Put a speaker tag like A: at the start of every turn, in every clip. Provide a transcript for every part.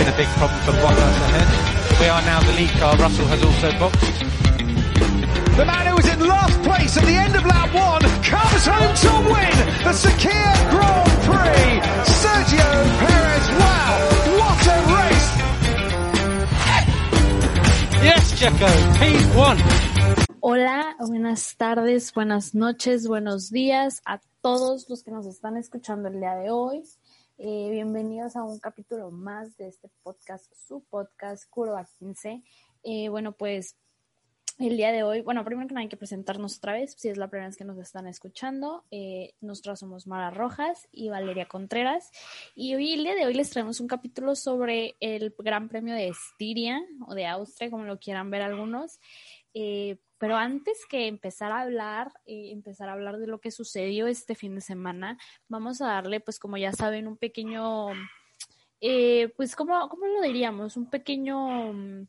A: been a big problem for Bottas ahead. We are now the lead car. Russell has also boxed.
B: The man who was in last place at the end of lap one comes home to win the Sakir Grand Prix. Sergio Perez, wow, what a race!
A: Yes, Checo, P1.
C: Hola, buenas tardes, buenas noches, buenos días a todos los que nos están escuchando el día de hoy. Eh, bienvenidos a un capítulo más de este podcast, su podcast Curva 15. Eh, bueno, pues el día de hoy, bueno, primero que nada hay que presentarnos otra vez, si es la primera vez que nos están escuchando. Eh, nosotros somos Mara Rojas y Valeria Contreras. Y hoy, el día de hoy, les traemos un capítulo sobre el Gran Premio de Estiria o de Austria, como lo quieran ver algunos. Eh, pero antes que empezar a hablar, eh, empezar a hablar de lo que sucedió este fin de semana, vamos a darle, pues como ya saben, un pequeño, eh, pues ¿cómo, ¿cómo lo diríamos? Un pequeño... mm,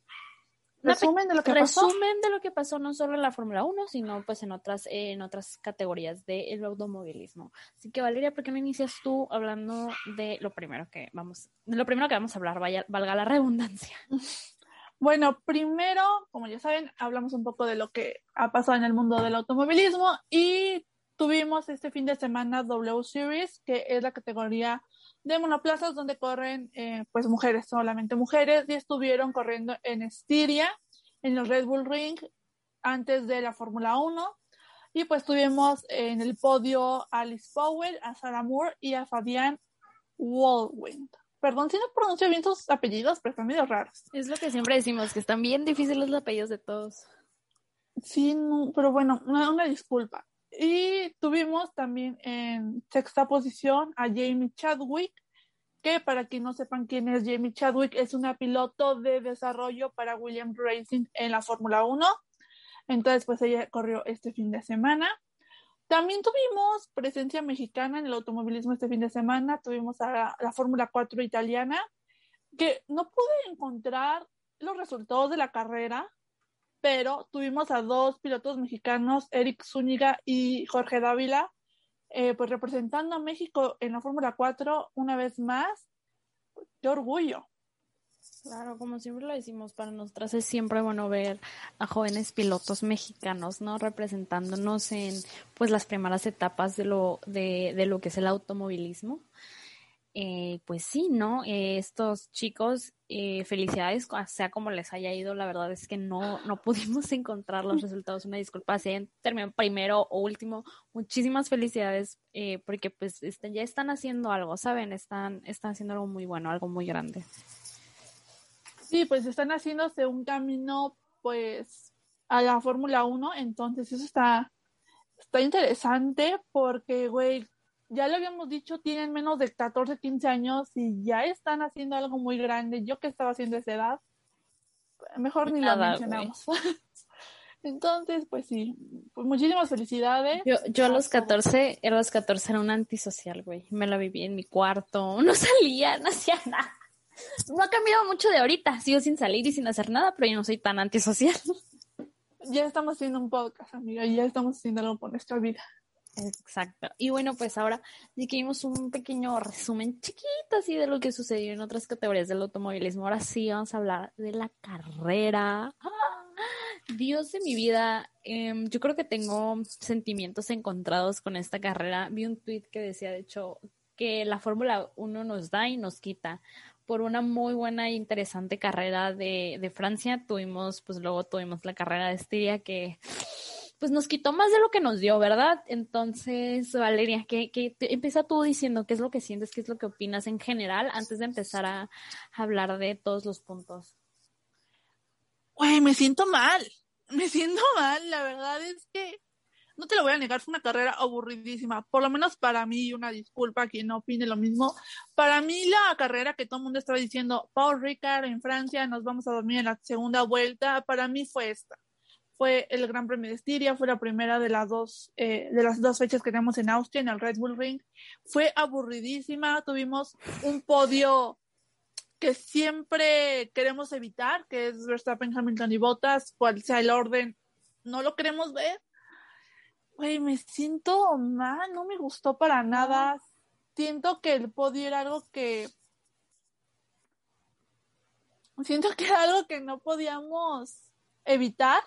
D: Resumen de lo que pasó.
C: resumen de lo que pasó no solo en la Fórmula 1, sino pues en otras, eh, en otras categorías del automovilismo. Así que Valeria, ¿por qué no inicias tú hablando de lo primero que vamos, de lo primero que vamos a hablar, vaya, valga la redundancia?
D: Bueno, primero, como ya saben, hablamos un poco de lo que ha pasado en el mundo del automovilismo y tuvimos este fin de semana W Series, que es la categoría de monoplazas donde corren eh, pues mujeres, solamente mujeres, y estuvieron corriendo en Estiria, en el Red Bull Ring, antes de la Fórmula 1. Y pues tuvimos en el podio a Alice Powell, a Sarah Moore y a Fabián Wallwind. Perdón si no pronuncio bien sus apellidos, pero están medio raros.
C: Es lo que siempre decimos, que están bien difíciles los apellidos de todos.
D: Sí, no, pero bueno, una, una disculpa. Y tuvimos también en sexta posición a Jamie Chadwick, que para quien no sepan quién es Jamie Chadwick, es una piloto de desarrollo para Williams Racing en la Fórmula 1. Entonces, pues ella corrió este fin de semana. También tuvimos presencia mexicana en el automovilismo este fin de semana. Tuvimos a la, la Fórmula 4 italiana, que no pude encontrar los resultados de la carrera, pero tuvimos a dos pilotos mexicanos, Eric Zúñiga y Jorge Dávila, eh, pues representando a México en la Fórmula 4 una vez más. ¡Qué orgullo!
C: Claro, como siempre lo decimos, para nosotras es siempre bueno ver a jóvenes pilotos mexicanos, ¿no? Representándonos en pues las primeras etapas de lo, de, de lo que es el automovilismo. Eh, pues sí, ¿no? Eh, estos chicos, eh, felicidades, sea como les haya ido, la verdad es que no, no pudimos encontrar los resultados, una disculpa, si hayan terminado primero o último, muchísimas felicidades, eh, porque pues este, ya están haciendo algo, ¿saben? Están, están haciendo algo muy bueno, algo muy grande.
D: Sí, pues están haciéndose un camino, pues, a la Fórmula 1, entonces eso está, está interesante porque, güey, ya lo habíamos dicho, tienen menos de 14, 15 años y ya están haciendo algo muy grande. Yo que estaba haciendo esa edad, mejor ni lo
C: Nada,
D: mencionamos. Entonces, pues sí, pues muchísimas felicidades.
C: Yo, yo a los
D: todos.
C: 14, a los 14 era un antisocial, güey. Me la viví en mi cuarto, no salía, no hacía nada. No ha cambiado mucho de ahorita, sigo sin salir y sin hacer nada, pero yo no soy tan antisocial.
D: Ya estamos haciendo un podcast, amiga, y ya estamos haciendo algo por nuestra vida.
C: Exacto. Y bueno, pues ahora ya que vimos un pequeño resumen chiquito así de lo que sucedió en otras categorías del automovilismo, ahora sí vamos a hablar de la carrera. ¡Ah! Dios de mi vida, em, yo creo que tengo sentimientos encontrados con esta carrera. Vi un tweet que decía, de hecho, que la Fórmula 1 nos da y nos quita. Por una muy buena e interesante carrera de, de Francia, tuvimos, pues luego tuvimos la carrera de Estiria que pues nos quitó más de lo que nos dio, ¿verdad? Entonces, Valeria, que, que empieza tú diciendo qué es lo que sientes, qué es lo que opinas en general antes de empezar a, a hablar de todos los puntos.
D: Güey, me siento mal. Me siento mal. La verdad es que no te lo voy a negar, fue una carrera aburridísima. Por lo menos para mí, una disculpa a quien no opine lo mismo. Para mí, la carrera que todo el mundo estaba diciendo, Paul Ricard en Francia, nos vamos a dormir en la segunda vuelta, para mí fue esta. Fue el Gran Premio de Estiria, fue la primera de las dos, eh, de las dos fechas que tenemos en Austria, en el Red Bull Ring. Fue aburridísima, tuvimos un podio que siempre queremos evitar, que es Verstappen, Hamilton y Bottas, cual sea el orden, no lo queremos ver. Güey, me siento mal, no me gustó para nada. Siento que el podio era algo que siento que era algo que no podíamos evitar.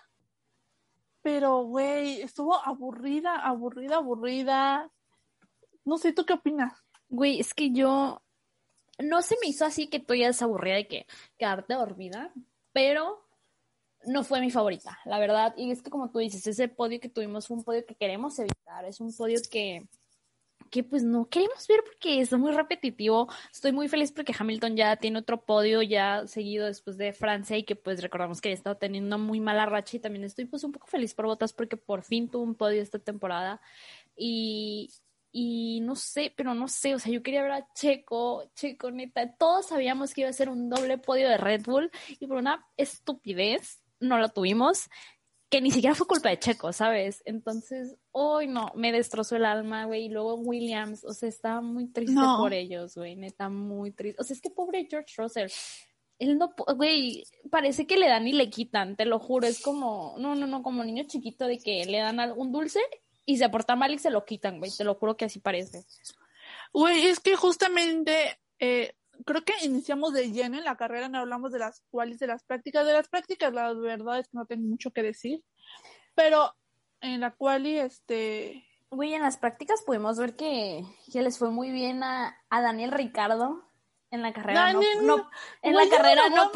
D: Pero, güey, estuvo aburrida, aburrida, aburrida. No sé, ¿tú qué opinas?
C: Güey, es que yo no se me hizo así que tú ya es aburrida de que quedarte dormida, pero no fue mi favorita, la verdad. Y es que como tú dices, ese podio que tuvimos fue un podio que queremos evitar, es un podio que que pues no queremos ver porque es muy repetitivo. Estoy muy feliz porque Hamilton ya tiene otro podio ya seguido después de Francia y que pues recordamos que ha estado teniendo muy mala racha y también estoy pues un poco feliz por Botas porque por fin tuvo un podio esta temporada y, y no sé, pero no sé, o sea, yo quería ver a Checo, Checo neta, todos sabíamos que iba a ser un doble podio de Red Bull y por una estupidez no lo tuvimos que ni siquiera fue culpa de Checo, ¿sabes? Entonces, hoy no, me destrozó el alma, güey. Y luego Williams, o sea, estaba muy triste por ellos, güey, neta, muy triste. O sea, es que pobre George Russell. Él no, güey, parece que le dan y le quitan, te lo juro. Es como, no, no, no, como niño chiquito de que le dan un dulce y se aporta mal y se lo quitan, güey. Te lo juro que así parece.
D: Güey, es que justamente eh, creo que iniciamos de lleno en la carrera, no hablamos de las cuales de las prácticas. De las prácticas, la verdad es que no tengo mucho que decir. Pero en la cual y este.
C: Güey, en las prácticas pudimos ver que, que les fue muy bien a, a Daniel Ricardo en la carrera. no, en la carrera no,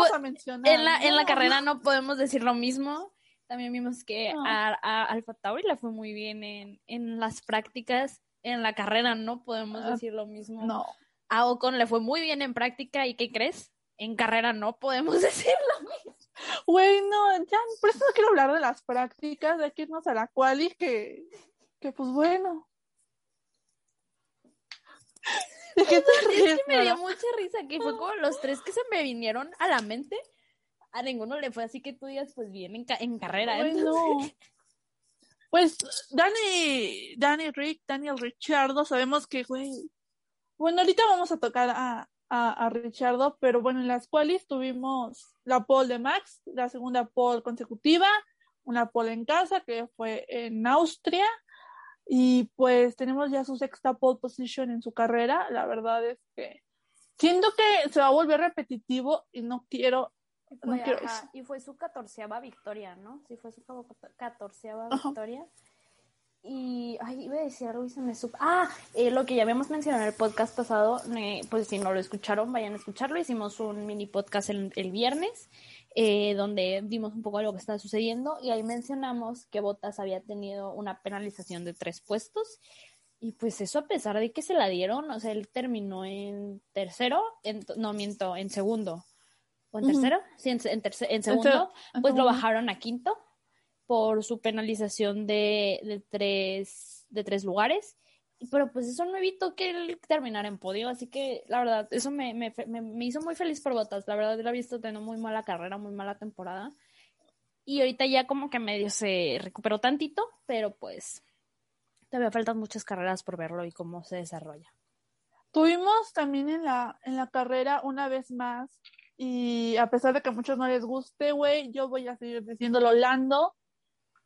C: en la, en la carrera no podemos decir lo mismo. También vimos que a, a Alfa Tauri le fue muy bien en, en las prácticas. En la carrera no podemos ah, decir lo mismo.
D: No.
C: A Ocon le fue muy bien en práctica y ¿qué crees? En carrera no podemos decirlo.
D: Güey, no, ya, por eso no quiero hablar de las prácticas, de que irnos a la quali, que, que pues bueno.
C: es que me dio mucha risa, que fue como los tres que se me vinieron a la mente. A ninguno le fue así que tú digas, pues bien en, en carrera.
D: Pues Dani, Dani Rick, Daniel Richardo, sabemos que, güey, bueno, ahorita vamos a tocar a, a, Richardo, pero bueno, en las cuales tuvimos la pole de Max, la segunda pole consecutiva, una pole en casa que fue en Austria, y pues tenemos ya su sexta pole position en su carrera. La verdad es que siento que se va a volver repetitivo y no quiero. no quiero eso.
C: Y fue su catorceava victoria, ¿no? Sí, fue su catorceava victoria. Y, ay, iba a decir algo y se me supo. Ah, eh, lo que ya habíamos mencionado en el podcast pasado, eh, pues si no lo escucharon, vayan a escucharlo. Hicimos un mini podcast el, el viernes, eh, donde dimos un poco de lo que estaba sucediendo y ahí mencionamos que Botas había tenido una penalización de tres puestos. Y pues eso a pesar de que se la dieron, o sea, él terminó en tercero, en, no miento, en segundo. ¿O en tercero? Sí, en, en segundo, pues lo bajaron a quinto por su penalización de, de, tres, de tres lugares. Pero pues eso no evitó que él terminara en podio, así que la verdad, eso me, me, me, hizo muy feliz por Botas. La verdad, él ha visto teniendo muy mala carrera, muy mala temporada. Y ahorita ya como que medio se recuperó tantito, pero pues todavía faltan muchas carreras por verlo y cómo se desarrolla.
D: Tuvimos también en la, en la carrera una vez más, y a pesar de que a muchos no les guste, güey, yo voy a seguir diciéndolo, Lando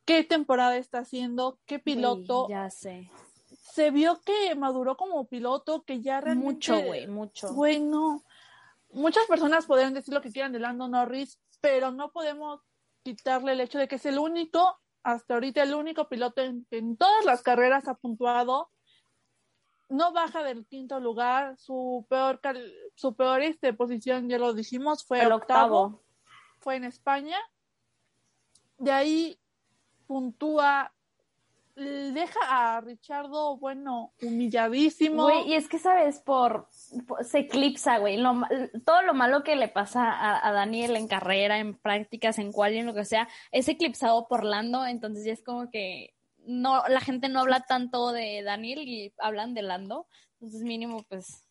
D: qué temporada está haciendo, qué piloto.
C: ya sé.
D: Se vio que maduró como piloto, que ya realmente.
C: Mucho, güey, mucho.
D: Güey, no. Muchas personas podrían decir lo que quieran de Lando Norris, pero no podemos quitarle el hecho de que es el único, hasta ahorita el único piloto en, en todas las carreras ha puntuado. No baja del quinto lugar, su peor su peor este, posición, ya lo dijimos, fue
C: el octavo.
D: Fue en España. De ahí puntúa, deja a Richardo, bueno, humilladísimo.
C: Güey, y es que, ¿sabes? Por, se eclipsa, güey. todo lo malo que le pasa a, Daniel en carrera, en prácticas, en cual y en lo que sea, es eclipsado por Lando, entonces ya es como que no, la gente no habla tanto de Daniel y hablan de Lando. Entonces, mínimo, pues,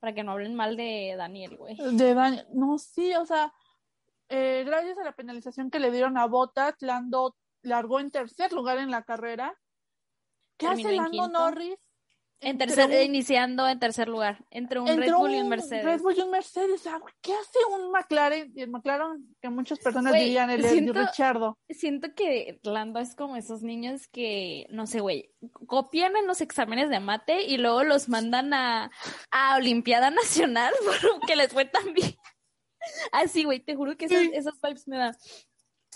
C: para que no hablen mal de Daniel, güey.
D: De Daniel, no, sí, o sea, eh, gracias a la penalización que le dieron a Botas, Lando largó en tercer lugar en la carrera. ¿Qué hace Lando Norris?
C: En tercer, iniciando en tercer lugar, entre un Red Bull y un Mercedes.
D: Red Bull y un Mercedes. ¿Qué hace un McLaren? Y el McLaren, que muchas personas dirían el siento, de Richardo.
C: Siento que Lando es como esos niños que, no sé, güey, copian en los exámenes de mate y luego los mandan a, a Olimpiada Nacional porque les fue tan bien. Así, güey, te juro que esas,
D: Sí.
C: esas vibes me da.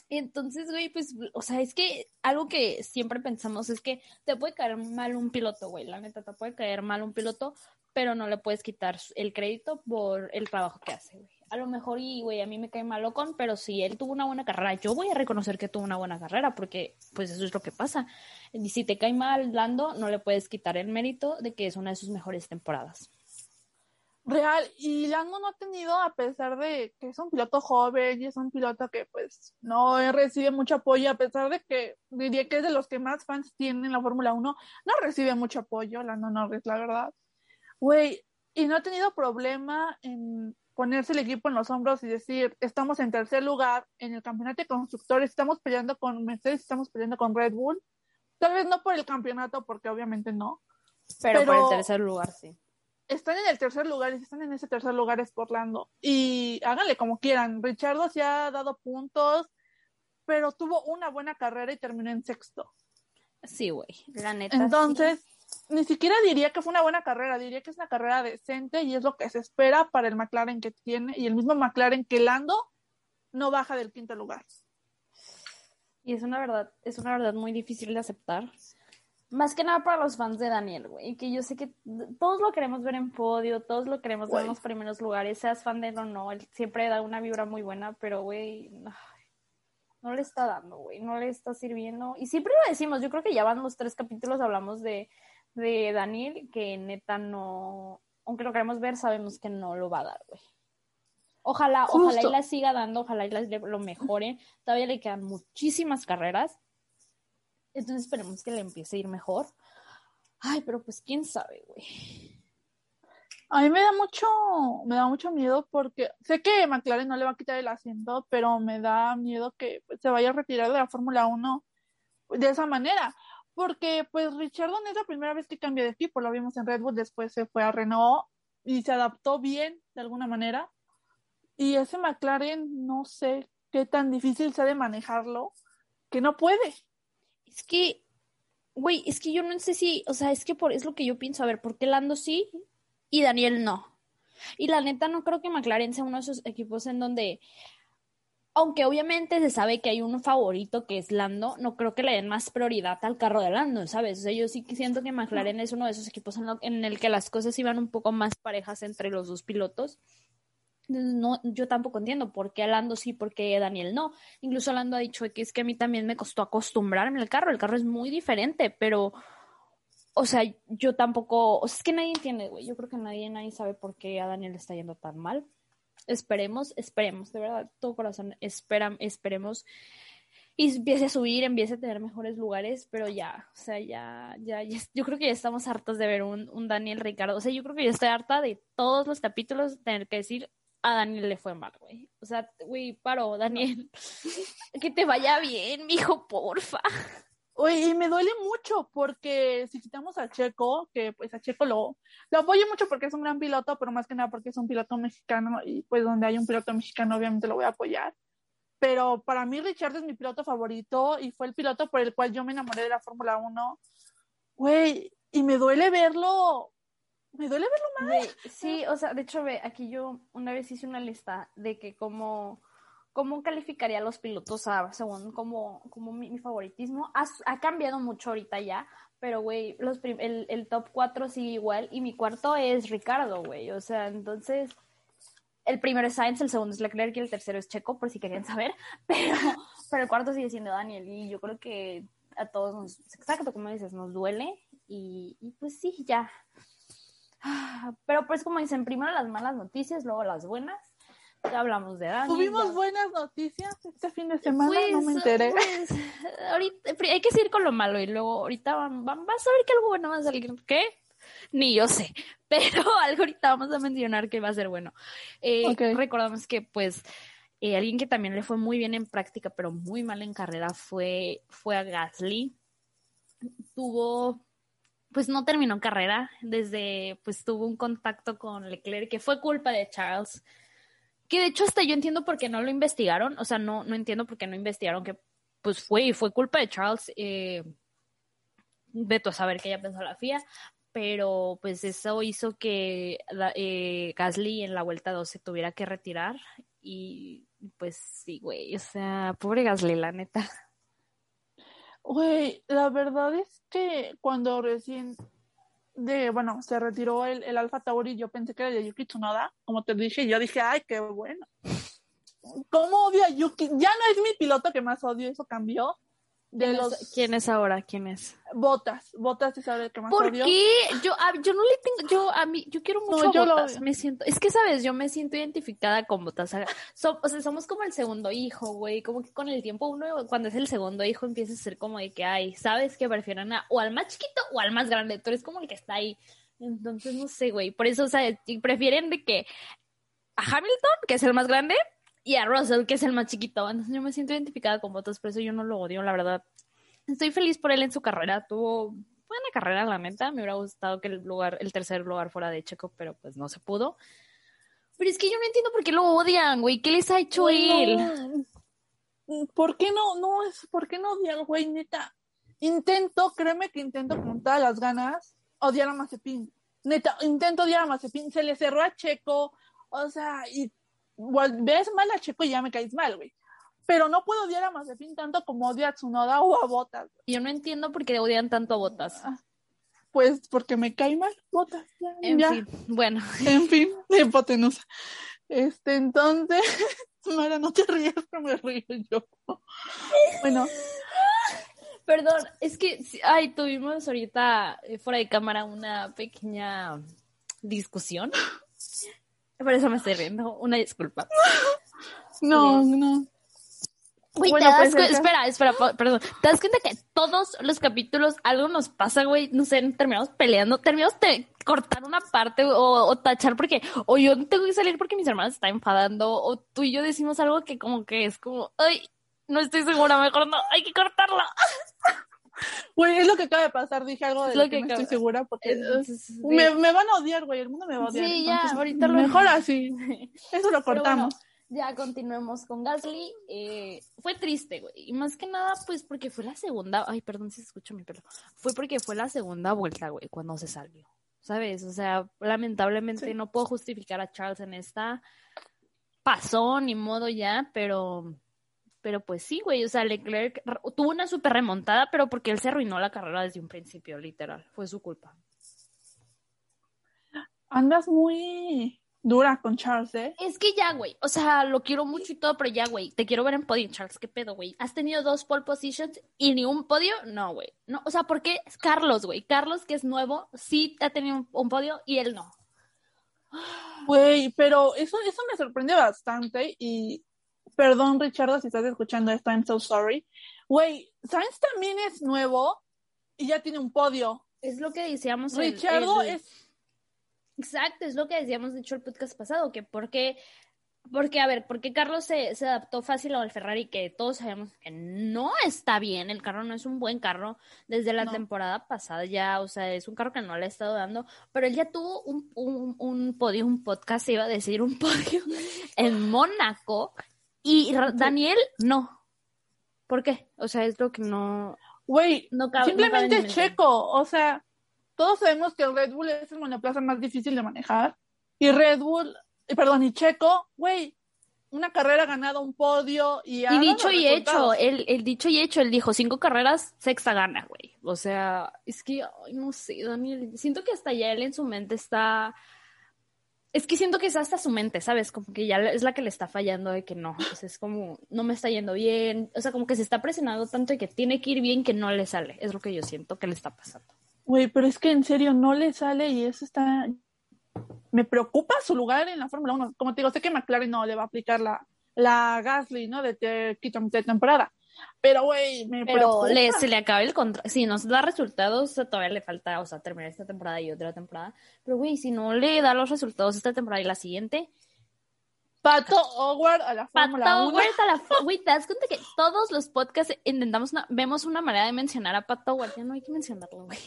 C: Entonces, güey, pues, o sea, es que algo que siempre pensamos es que te puede caer mal un piloto, güey, la neta, te puede caer mal un piloto, pero no le puedes quitar el crédito por el trabajo que hace, güey. A lo mejor, y, güey, a mí me cae mal Ocon, pero si él tuvo una buena carrera, yo voy a reconocer que tuvo una buena carrera, porque, pues, eso es lo que pasa. Y si te cae mal Lando, no le puedes quitar el mérito de que es una de sus mejores temporadas.
D: Real, y Lando no ha tenido, a pesar de que es un piloto joven y es un piloto que pues no recibe mucho apoyo, a pesar de que diría que es de los que más fans tienen en la Fórmula 1, no recibe mucho apoyo, Lando Norris, la verdad. Güey, y no ha tenido problema en ponerse el equipo en los hombros y decir, estamos en tercer lugar en el campeonato de constructores, estamos peleando con Mercedes, estamos peleando con Red Bull. Tal vez no por el campeonato, porque obviamente no,
C: Pero, por el tercer lugar, sí.
D: Están en el tercer lugar y si están en ese tercer lugar es por Lando. Y háganle como quieran. Richardo se ha dado puntos, pero tuvo una buena carrera y terminó en sexto.
C: Sí, güey, la neta.
D: Entonces, ni siquiera diría que fue una buena carrera, diría que es una carrera decente y es lo que se espera para el McLaren que tiene y el mismo McLaren que Lando no baja del quinto lugar.
C: Y es una verdad, es una verdad muy difícil de aceptar. Más que nada para los fans de Daniel, güey, que yo sé que todos lo queremos ver en podio, todos lo queremos ver en los primeros lugares, seas fan de él o no, él siempre da una vibra muy buena, pero, güey, no le está dando, güey, no le está sirviendo. Y siempre lo decimos, yo creo que ya van los tres capítulos, hablamos de, de Daniel, que neta no, aunque lo queremos ver, sabemos que no lo va a dar, güey. Ojalá, ojalá y la siga dando, ojalá y la- lo mejore. Todavía le quedan muchísimas carreras. Entonces esperemos que le empiece a ir mejor. Ay, pero pues quién sabe, güey.
D: A mí me da mucho, me da mucho miedo porque sé que McLaren no le va a quitar el asiento, pero me da miedo que pues, se vaya a retirar de la Fórmula 1 de esa manera. Porque pues Richardson es la primera vez que cambia de equipo, lo vimos en Red Bull, después se fue a Renault y se adaptó bien de alguna manera. Y ese McLaren no sé qué tan difícil sea de manejarlo, que no puede.
C: Es que, güey, es que yo no sé si, o sea, es que por, es lo que yo pienso, a ver, ¿por qué Lando sí y Daniel no? Y la neta no creo que McLaren sea uno de esos equipos en donde, aunque obviamente se sabe que hay un favorito que es Lando, no creo que le den más prioridad al carro de Lando, ¿sabes? O sea, yo sí que siento que McLaren es uno de esos equipos en, lo- en el que las cosas iban un poco más parejas entre los dos pilotos. No, yo tampoco entiendo por qué a Lando sí, por qué Daniel no. Incluso Lando ha dicho que es que a mí también me costó acostumbrarme al carro. El carro es muy diferente, pero, o sea, yo tampoco, o sea, es que nadie entiende, güey. Yo creo que nadie, nadie sabe por qué a Daniel le está yendo tan mal. Esperemos, esperemos, de verdad, todo corazón, espera, esperemos. Y empiece a subir, empiece a tener mejores lugares, pero ya, o sea, ya, ya, ya- yo creo que ya estamos hartos de ver un Daniel Ricardo. O sea, yo creo que ya estoy harta de todos los capítulos tener que decir a Daniel le fue mal, güey. O sea, güey, paro, Daniel. que te vaya bien, mijo, porfa.
D: Oye, y me duele mucho porque si quitamos a Checo, que pues a Checo lo, lo apoyo mucho porque es un gran piloto, pero más que nada porque es un piloto mexicano y pues donde hay un piloto mexicano obviamente lo voy a apoyar. Pero para mí Richard es mi piloto favorito y fue el piloto por el cual yo me enamoré de la Fórmula 1. Güey, y me duele verlo, me duele verlo mal.
C: Sí, o sea, de hecho, ve, aquí yo una vez hice una lista de que cómo, cómo calificaría a los pilotos a, según como, como mi, favoritismo. Ha, ha cambiado mucho ahorita ya, pero, güey, los el, el top 4 sigue igual y mi cuarto es Ricardo, güey. O sea, entonces, el primero es Sainz, el segundo es Leclerc y el tercero es Checo, por si querían saber, pero, pero el cuarto sigue siendo Daniel y yo creo que a todos nos, exacto, como dices, nos duele y, y pues sí, ya. Ah, Pero pues como dicen, primero las malas noticias, luego las buenas. Ya hablamos de Daniel.
D: Tuvimos
C: ya-
D: buenas noticias este fin de semana,
C: Pues,
D: no me enteré.
C: pues, ahorita, hay que seguir con lo malo y luego ahorita van, van- vas a ver que algo bueno va a salir. ¿Qué? Ni yo sé, pero algo ahorita vamos a mencionar que va a ser bueno. Eh. Recordamos que pues eh, alguien que también le fue muy bien en práctica, pero muy mal en carrera fue, fue a Gasly. Tuvo, pues no terminó carrera, desde, pues tuvo un contacto con Leclerc, que fue culpa de Charles. Que de hecho hasta yo entiendo por qué no lo investigaron, o sea, no, no entiendo por qué no investigaron que pues fue y fue culpa de Charles. Eh, veto a saber qué ella pensó la FIA, pero pues eso hizo que eh, Gasly en la vuelta 2 se tuviera que retirar y pues sí, güey, o sea, pobre Gasly, la neta.
D: Güey, la verdad es que cuando recién de, bueno, se retiró el, el Alfa Tauri, yo pensé que era de Yuki Tsunoda, como te dije, yo dije, ay, qué bueno. ¿Cómo odio a Yuki? Ya no es mi piloto que más odio, eso cambió. De
C: ¿Quién,
D: los
C: es, ¿Quién es ahora? ¿Quién es?
D: botas, botas es el que más
C: ¿Por
D: odio.
C: qué? Yo, a- yo no le tengo, yo a mí, yo quiero mucho
D: No, yo
C: Botas, me siento, es que sabes, yo me siento identificada con Botas, o sea, so- o sea, somos como el segundo hijo, güey, como que con el tiempo uno, cuando es el segundo hijo, empieza a ser como de que, ay, sabes que prefieren a, o al más chiquito o al más grande, tú eres como el que está ahí, entonces no sé, güey, por eso, o sea, prefieren de que a Hamilton, que es el más grande, y a Russell, que es el más chiquito, entonces yo me siento identificada con Botas, por eso yo no lo odio, la verdad. Estoy feliz por él en su carrera, tuvo buena carrera, la neta. Me hubiera gustado que el lugar, el tercer lugar fuera de Checo, pero pues no se pudo. Pero es que yo no entiendo por qué lo odian, güey. ¿Qué les ha hecho él?
D: No. ¿Por qué no? No es, ¿por qué no odiar, güey, neta? Intento, créeme que intento con todas las ganas odiar a Mazepin. Neta, intento odiar a Mazepin. Se le cerró a Checo, o sea, y ves mal a Checo y ya me caes mal, güey. Pero no puedo odiar a Mazepin tanto como odio a Tsunoda o a Botas.
C: Yo no entiendo por qué odian tanto a Botas.
D: Pues porque me cae mal Botas. Ya,
C: En
D: ya.
C: fin, bueno.
D: En fin, hipotenusa. Este, entonces, Mara, no te rías que me río yo. Bueno,
C: Perdón, es que, ay, tuvimos ahorita eh, fuera de cámara una pequeña discusión. Por eso me estoy riendo. Una disculpa.
D: no, no.
C: Güey,
D: Bueno, pues,
C: espera, espera, perdón. ¿Te das cuenta que todos los capítulos algo nos pasa, güey? No sé, terminamos peleando, terminamos de cortar una parte o, o tachar porque, o yo tengo que salir porque mis hermanos están enfadando, o tú y yo decimos algo que como que es como, ay, no estoy segura, mejor no, hay que cortarlo.
D: Güey, es lo que acaba de pasar. Dije algo de
C: Es
D: lo,
C: lo
D: que,
C: que
D: no
C: acaba-
D: estoy segura porque
C: sí.
D: me, me van a odiar, güey. El mundo me va a odiar.
C: Sí, ya, ahorita lo-
D: Mejor así. Eso lo
C: bueno,
D: cortamos.
C: ya continuemos con Gasly. Eh, fue triste, güey. Y más que nada, pues porque fue la segunda. Ay, perdón si se escucha mi pelo. Fue porque fue la segunda vuelta, güey, cuando se salió. ¿Sabes? O sea, lamentablemente
D: Sí.
C: no puedo justificar a Charles en esta. Pasó, ni modo ya, pero. Pero pues sí, güey. O sea, Leclerc tuvo una super remontada, pero porque él se arruinó la carrera desde un principio, literal. Fue su culpa.
D: Andas muy dura con Charles, ¿eh?
C: Es que ya, güey. O sea, lo quiero mucho y todo, pero ya, güey. Te quiero ver en podio, Charles. ¿Qué pedo, güey? ¿Has tenido dos pole positions y ni un podio? No, güey. No, o sea, ¿por qué Carlos, güey? Carlos, que es nuevo, sí ha tenido un, un podio y él no.
D: Güey, pero eso, eso me sorprende bastante y perdón, Richardo, si estás escuchando esto, I'm so sorry. Güey, Sainz también es nuevo y ya tiene un podio.
C: Es lo que decíamos.
D: Richardo
C: el-
D: es
C: Exacto, es lo que decíamos, de hecho, el podcast pasado, que por qué, porque, a ver, porque Carlos se, se adaptó fácil al Ferrari, que todos sabemos que no está bien, el carro no es un buen carro desde la
D: No.
C: temporada pasada ya, o sea, es un carro que no le ha estado dando, pero él ya tuvo un, un, un podio, un podcast, iba a decir un podio, en Mónaco, y Daniel no. ¿Por qué? O sea, es lo que no...
D: Güey,
C: No cabe- no
D: simplemente. Checo. O sea, todos sabemos que el Red Bull es el monoplaza más difícil de manejar. Y Red Bull, perdón, y Checo, güey, una carrera ganada, un podio y
C: Y dicho y hecho, el, el dicho y hecho, él dijo cinco carreras, sexta gana, güey. O sea, es que, ay, no sé, Daniel, siento que hasta ya él en su mente está... Es que siento que es hasta su mente, ¿sabes? Como que ya es la que le está fallando de que no. Sea, es como, no me está yendo bien. O sea, como que se está presionando tanto de que tiene que ir bien que no le sale. Es lo que yo siento que le está pasando.
D: Güey, pero es que en serio no le sale y eso está... Me preocupa su lugar en la Fórmula 1. Como te digo, sé que McLaren no le va a aplicar la, la Gasly, ¿no? De, te- de temporada. Pero, güey, me
C: Pero le, se le acaba el contrato. Si nos da resultados, todavía le falta, o sea, terminar esta temporada y otra temporada. Pero, güey, si no le da los resultados esta temporada y la siguiente,
D: Pato Howard a la Fórmula
C: Pato
D: 1.
C: Howard a la Güey, ¿te das cuenta que todos los podcasts intentamos una, vemos una manera de mencionar a Pato Howard? Ya no hay que mencionarlo, güey.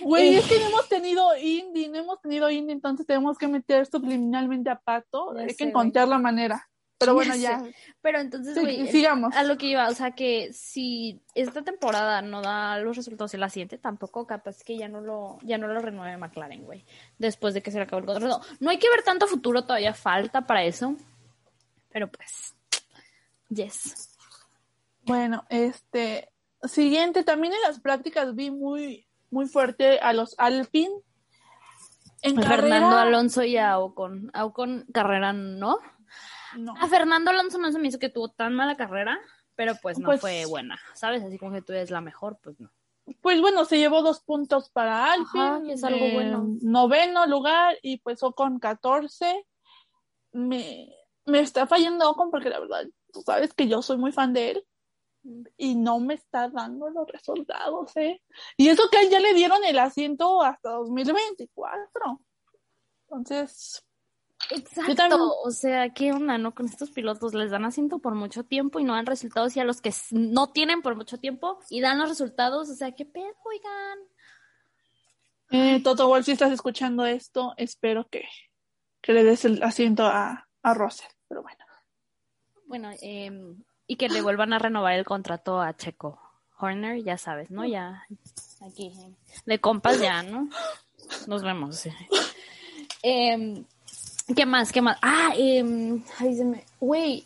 D: Güey,
C: Eh.
D: es que no hemos tenido indie, no hemos tenido indie, entonces tenemos que meter subliminalmente a Pato.
C: Ya
D: Hay
C: sé,
D: que encontrar la manera. Pero bueno,
C: Ya
D: ya.
C: Pero entonces, güey,
D: sigamos.
C: a lo que iba, o sea, que si esta temporada no da los resultados en la siguiente, tampoco capaz que ya no lo, ya no lo renueve McLaren, güey. Después de que se le acabó el contrato. No hay que ver tanto futuro, todavía falta para eso. Pero pues, yes.
D: Bueno, este, siguiente, también en las prácticas vi muy, muy fuerte a los Alpine. En
C: Fernando
D: carrera,
C: Alonso y a Ocon. A Ocon carrera no.
D: No.
C: A Fernando Alonso no se me hizo que tuvo tan mala carrera, pero pues no
D: Pues-
C: fue buena, ¿sabes? Así como que tú eres la mejor, pues no.
D: Pues bueno, se llevó dos puntos para Alpine.
C: Ajá, que es algo
D: eh,
C: bueno.
D: Noveno lugar y pues Ocon 14. Me, me está fallando Ocon porque la verdad, tú sabes que yo soy muy fan de él y no me está dando los resultados, ¿eh? Y eso que ya le dieron el asiento hasta 2024. Entonces,
C: Exacto, o sea, ¿qué onda, no? Con estos pilotos les dan asiento por mucho tiempo y no dan resultados y a los que no tienen por mucho tiempo y dan los resultados, o sea, ¿qué pedo, oigan?
D: eh, Toto Wolff, si estás escuchando esto, espero que, que le des el asiento a, a Russell. Pero bueno.
C: Bueno, eh, y que le vuelvan a renovar el contrato a Checo Horner, ya sabes, ¿no? Ya, aquí, eh, de compas ya, ¿no? Nos vemos. sí. Em, ¿Qué más? ¿Qué más? Ah, eh, güey,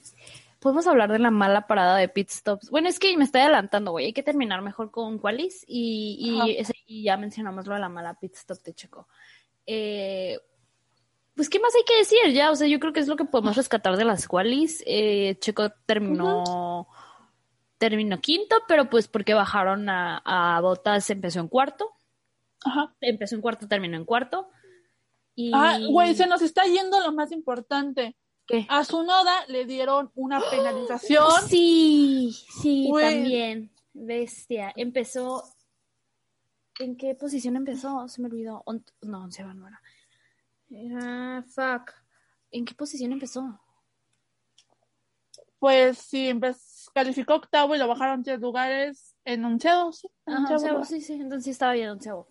C: podemos hablar de la mala parada de pit stops. Bueno, es que me estoy adelantando, güey. Hay que terminar mejor con Qualis y, y,
D: Ajá.
C: ese- y ya mencionamos lo de la mala pit stop de Checo. Eh, pues, ¿qué más hay que decir? Ya, o sea, yo creo que es lo que podemos rescatar de las Qualis. Eh, Checo terminó, terminó quinto, pero pues porque bajaron a, a Botas, empezó en cuarto.
D: Ajá.
C: Empezó en cuarto, terminó en cuarto. Y...
D: Ah, güey, se nos está yendo lo más importante.
C: ¿Qué?
D: A su noda le dieron una penalización.
C: Sí, sí,
D: Güey.
C: también. Bestia. Empezó. ¿En qué posición empezó? Se me olvidó. On- No, once no era. Era. Fuck. ¿En qué posición empezó?
D: Pues sí, calificó octavo y lo bajaron tres lugares en onceavo, sí. en
C: Ajá,
D: onceavo
C: sí, sí. Entonces sí estaba bien onceavo.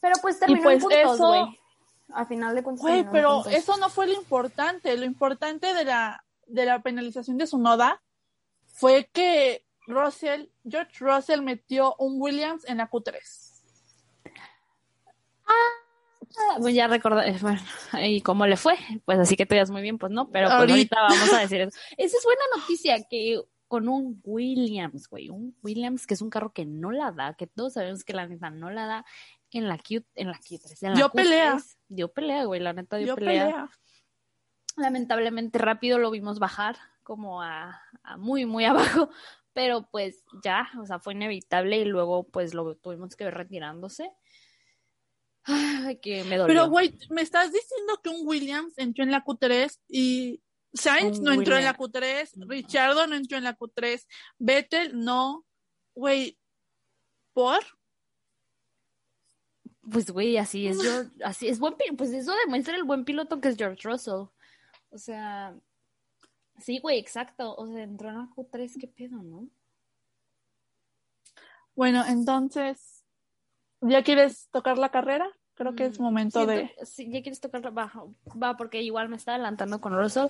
C: Pero pues terminó
D: pues
C: en puntos,
D: eso-
C: güey. A final de cuentas.
D: Güey, pero eso no fue lo importante. Lo importante de la, de la penalización de su noda fue que Russell, George Russell metió un Williams en la Q3.
C: Ah, Pues ya recordé, eh, bueno, y cómo le fue, pues así que te veas muy bien, pues no, pero pues
D: Ahorita.
C: ahorita vamos a decir eso. Esa es buena noticia, que con un Williams, güey, un Williams que es un carro que no la da, que todos sabemos que la neta no la da en la Q, en la Q3, en la
D: Dio
C: Q3,
D: pelea.
C: dio pelea, güey, la neta dio, pelea.
D: pelea.
C: Lamentablemente rápido lo vimos bajar como a, a muy, muy abajo, pero pues ya, o sea, fue inevitable y luego pues lo tuvimos que ver retirándose. Ay, que me dolió.
D: Pero, güey, me estás diciendo que un Williams entró en la Q3 y Sainz
C: Un
D: no entró en la
C: Williams.
D: Q3, Richardo no entró en la Q3, Vettel no. Güey, ¿por?
C: Pues, güey, así es George, así es buen pues eso demuestra el buen piloto que es George Russell. O sea, sí, güey, exacto. O sea, entró en la Q3, qué pedo, ¿no?
D: Bueno, entonces, ¿ya quieres tocar la carrera? Creo que es
C: Mm,
D: momento de...
C: sí, ya quieres tocar, va, va, porque igual me está adelantando con Russell.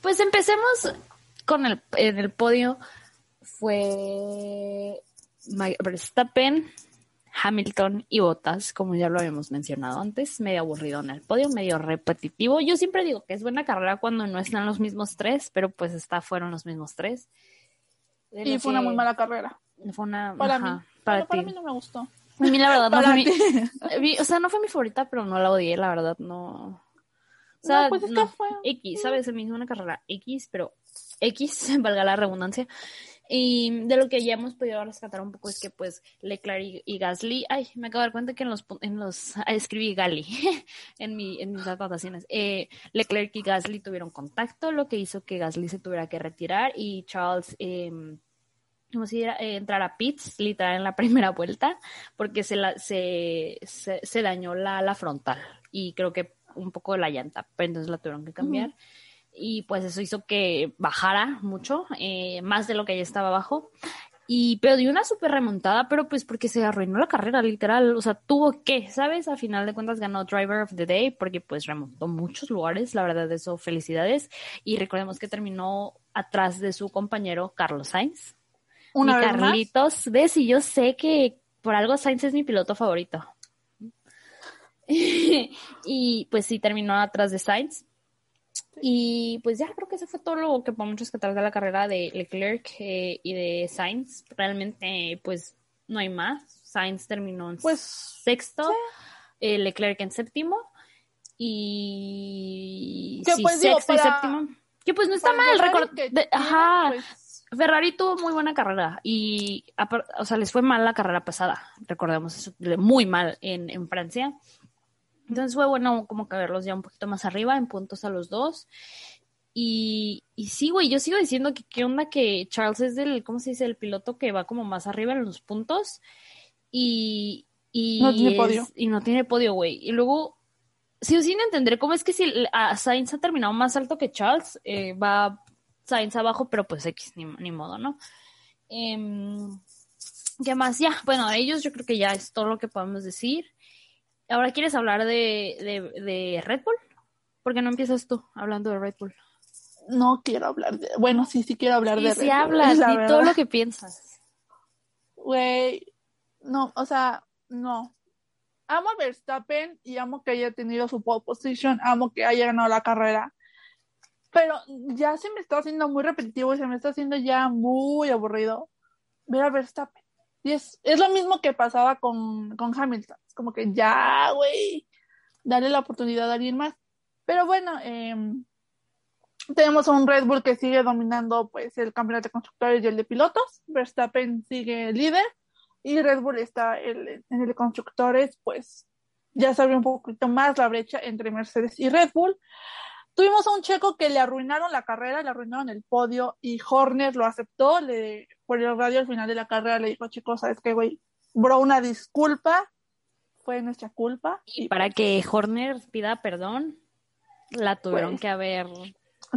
C: Pues empecemos con el, en el podio. Fue Verstappen, Hamilton y Bottas, como ya lo habíamos mencionado antes, medio aburrido en el podio, medio repetitivo. Yo siempre digo que es buena carrera cuando no están los mismos tres, pero pues esta fueron los mismos tres. De
D: Y fue una muy mala carrera.
C: Fue una
D: Para
C: ajá,
D: mí.
C: para
D: para mí no me gustó.
C: A mí la verdad no fue mi, o sea, no fue mi favorita, pero no la odié, la verdad, no. O sea,
D: No, pues es que fue-
C: X, ¿sabes? Se me hizo una carrera X, pero X, valga la redundancia. Y de lo que ya hemos podido rescatar un poco es que, pues, Leclerc y, y Gasly, ay, me acabo de dar cuenta que en los, en los, ah, escribí Gali en, mi, en mis anotaciones. Eh, Leclerc y Gasly tuvieron contacto, lo que hizo que Gasly se tuviera que retirar y Charles, eh, como si era, eh, entrar a pits, literal, en la primera vuelta, porque se, la, se, se, se dañó la, la frontal y creo que un poco la llanta, pero entonces la tuvieron que cambiar. Y pues eso hizo que bajara mucho, eh, más de lo que ya estaba abajo. Y, pero dio una súper remontada, pero pues porque se arruinó la carrera, literal. O sea, tuvo que, ¿sabes? A final de cuentas ganó Driver of the Day porque pues remontó muchos lugares, la verdad de eso, felicidades. Y recordemos que terminó atrás de su compañero Carlos Sainz.
D: Una más.
C: Carlitos, ves, y yo sé que por algo Sainz es mi piloto favorito. y pues sí, terminó atrás de Sainz. Y pues ya creo que eso fue todo lo que podemos rescatar de la carrera de Leclerc eh, y de Sainz. Realmente, pues no hay más. Sainz terminó en
D: Pues,
C: sexto, eh, Leclerc en séptimo y sí,
D: pues, digo,
C: sexto y séptimo. Que pues no está mal
D: que
C: de-
D: tiene,
C: Ajá.
D: pues,
C: Ferrari tuvo muy buena carrera y, o sea, les fue mal la carrera pasada, recordemos eso, muy mal en, en Francia. Entonces fue bueno como que verlos ya un poquito más arriba en puntos a los dos. Y, y sí, güey, yo sigo diciendo que qué onda que Charles es del, ¿cómo se dice? El piloto que va como más arriba en los puntos y, y
D: No tiene
C: es-
D: podio.
C: Y no tiene podio, güey. Y luego, sigo sin entender cómo es que si a Sainz ha terminado más alto que Charles, eh, va Sainz abajo, pero pues X, ni, ni modo, ¿no? Em, ¿Qué más? Ya, bueno, ellos yo creo que ya es todo lo que podemos decir. Ahora, ¿quieres hablar de, de, de Red Bull? ¿Por qué no empiezas tú hablando de Red Bull?
D: no quiero hablar de. Bueno, sí, sí quiero hablar
C: Sí,
D: de.
C: sí
D: Red Bull,
C: hablas,
D: la
C: di
D: verdad.
C: todo lo que piensas.
D: Güey, no, o sea, no. Amo a Verstappen y amo que haya tenido su pole position, amo que haya ganado la carrera. Pero ya se me está haciendo muy repetitivo y se me está haciendo ya muy aburrido ver a Verstappen. Y es, es lo mismo que pasaba con, con Hamilton. Como que ya, güey, darle la oportunidad a alguien más. Pero bueno, em, tenemos a un Red Bull que sigue dominando pues el campeonato de constructores y el de pilotos. Verstappen sigue líder y Red Bull está el- en el de constructores, pues ya se abrió un poquito más la brecha entre Mercedes y Red Bull. Tuvimos a un checo que le arruinaron la carrera, le arruinaron el podio y Horner lo aceptó, le, por el radio al final de la carrera le dijo, chicos, ¿sabes qué, güey? Bro, una disculpa, fue nuestra culpa.
C: Y para que Horner pida perdón, la tuvieron
D: Pues,
C: que haber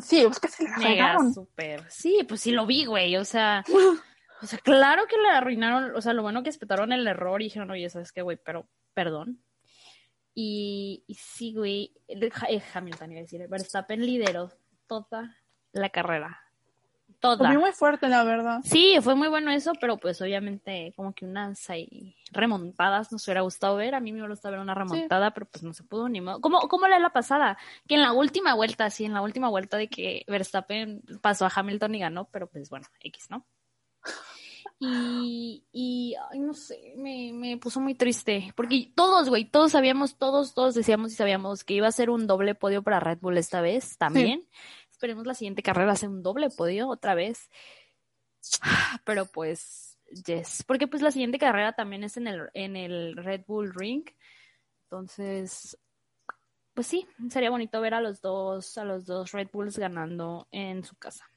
D: Sí, es que se la
C: súper. Sí, pues sí lo vi, güey. O sea, o sea, claro que le arruinaron. O sea, lo bueno que aceptaron el error y dijeron, oye, ¿sabes qué, güey? Pero, perdón. Y, y sí, güey. eh, Hamilton iba a decir, Verstappen lideró toda la carrera. Toda.
D: vi muy fuerte, la verdad.
C: Sí, fue muy bueno eso, pero pues obviamente como que unas ahí remontadas nos hubiera gustado ver. A mí me hubiera gustado ver una remontada, pero pues no se pudo ni modo. ¿Cómo, cómo la la pasada? Que en la última vuelta, sí, en la última vuelta de que Verstappen pasó a Hamilton y ganó, pero pues bueno, X, ¿no? Y, y ay, no sé, me, me puso muy triste, porque todos, güey, todos sabíamos, todos, todos decíamos y sabíamos que iba a ser un doble podio para Red Bull esta vez también. Esperemos la siguiente carrera sea un doble podio otra vez. Pero pues, yes. Porque pues la siguiente carrera también es en el, en el Red Bull Ring. Entonces, pues sí, sería bonito ver a los dos, a los dos Red Bulls ganando en su casa.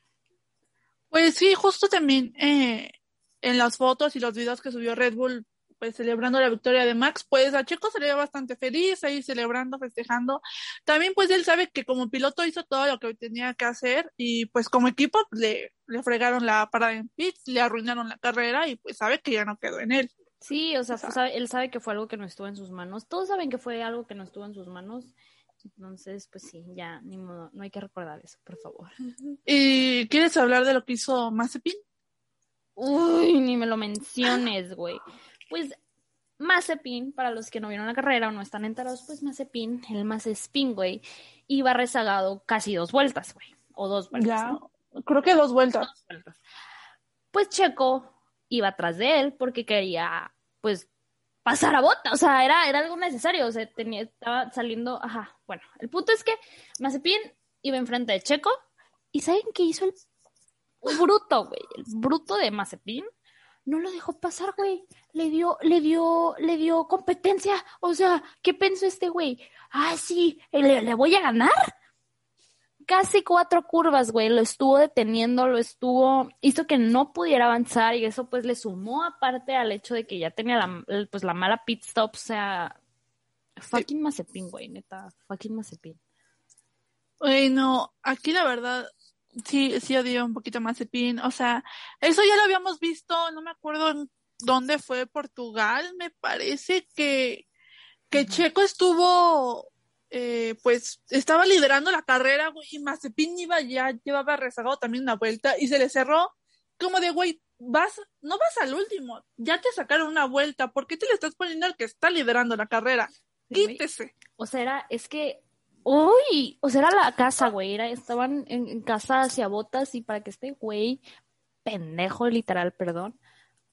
D: Pues sí, justo también eh, en las fotos y los videos que subió Red Bull, pues celebrando la victoria de Max, pues a Checo se le ve bastante feliz ahí celebrando, festejando. También pues él sabe que como piloto hizo todo lo que tenía que hacer y pues como equipo le, le fregaron la parada en pits, le arruinaron la carrera y pues sabe que ya no quedó en él.
C: Sí, o sea,
D: O sea-
C: fue- sabe- él sabe que fue algo que no estuvo en sus manos. Todos saben que fue algo que no estuvo en sus manos. Entonces, pues sí, ya, ni modo, no hay que recordar eso, por favor.
D: ¿Y quieres hablar de lo que hizo Mazepin?
C: Uy, ni me lo menciones, güey. Pues Mazepin, para los que no vieron la carrera o no están enterados, pues Mazepin, el Mazepin, güey, iba rezagado casi dos vueltas, güey. O dos vueltas,
D: Ya,
C: ¿no?
D: creo que dos vueltas.
C: Dos vueltas. Pues Checo iba atrás de él porque quería, pues, pasar a bota. O sea, era, era algo necesario. O sea, tenía, estaba saliendo. Ajá. Bueno, el punto es que Mazepin iba enfrente de Checo. ¿Y saben qué hizo el bruto, güey? El bruto de Mazepin no lo dejó pasar, güey. Le dio, le dio, le dio competencia. O sea, ¿qué pensó este güey? Ah, sí, le, le voy a ganar. Casi cuatro curvas, güey. Lo estuvo deteniendo, lo estuvo, hizo que no pudiera avanzar y eso pues le sumó aparte al hecho de que ya tenía la, pues la mala pit stop, o sea, fucking Mazepin, güey, neta, fucking Mazepin.
D: Bueno, aquí la verdad, sí, sí odié un poquito más Mazepin. O sea, eso ya lo habíamos visto, no me acuerdo en dónde fue, Portugal, me parece que, que Checo estuvo, eh, pues, estaba liderando la carrera, güey, y Mazepin iba ya, llevaba rezagado también una vuelta y se le cerró como de, güey, vas, no vas al último, ya te sacaron una vuelta, ¿por qué te le estás poniendo al que está liderando la carrera? Quítese.
C: O sea, era, es que Uy, o sea, era la casa, güey. Era, estaban en, en casa hacia botas y para que este güey, pendejo, literal, perdón.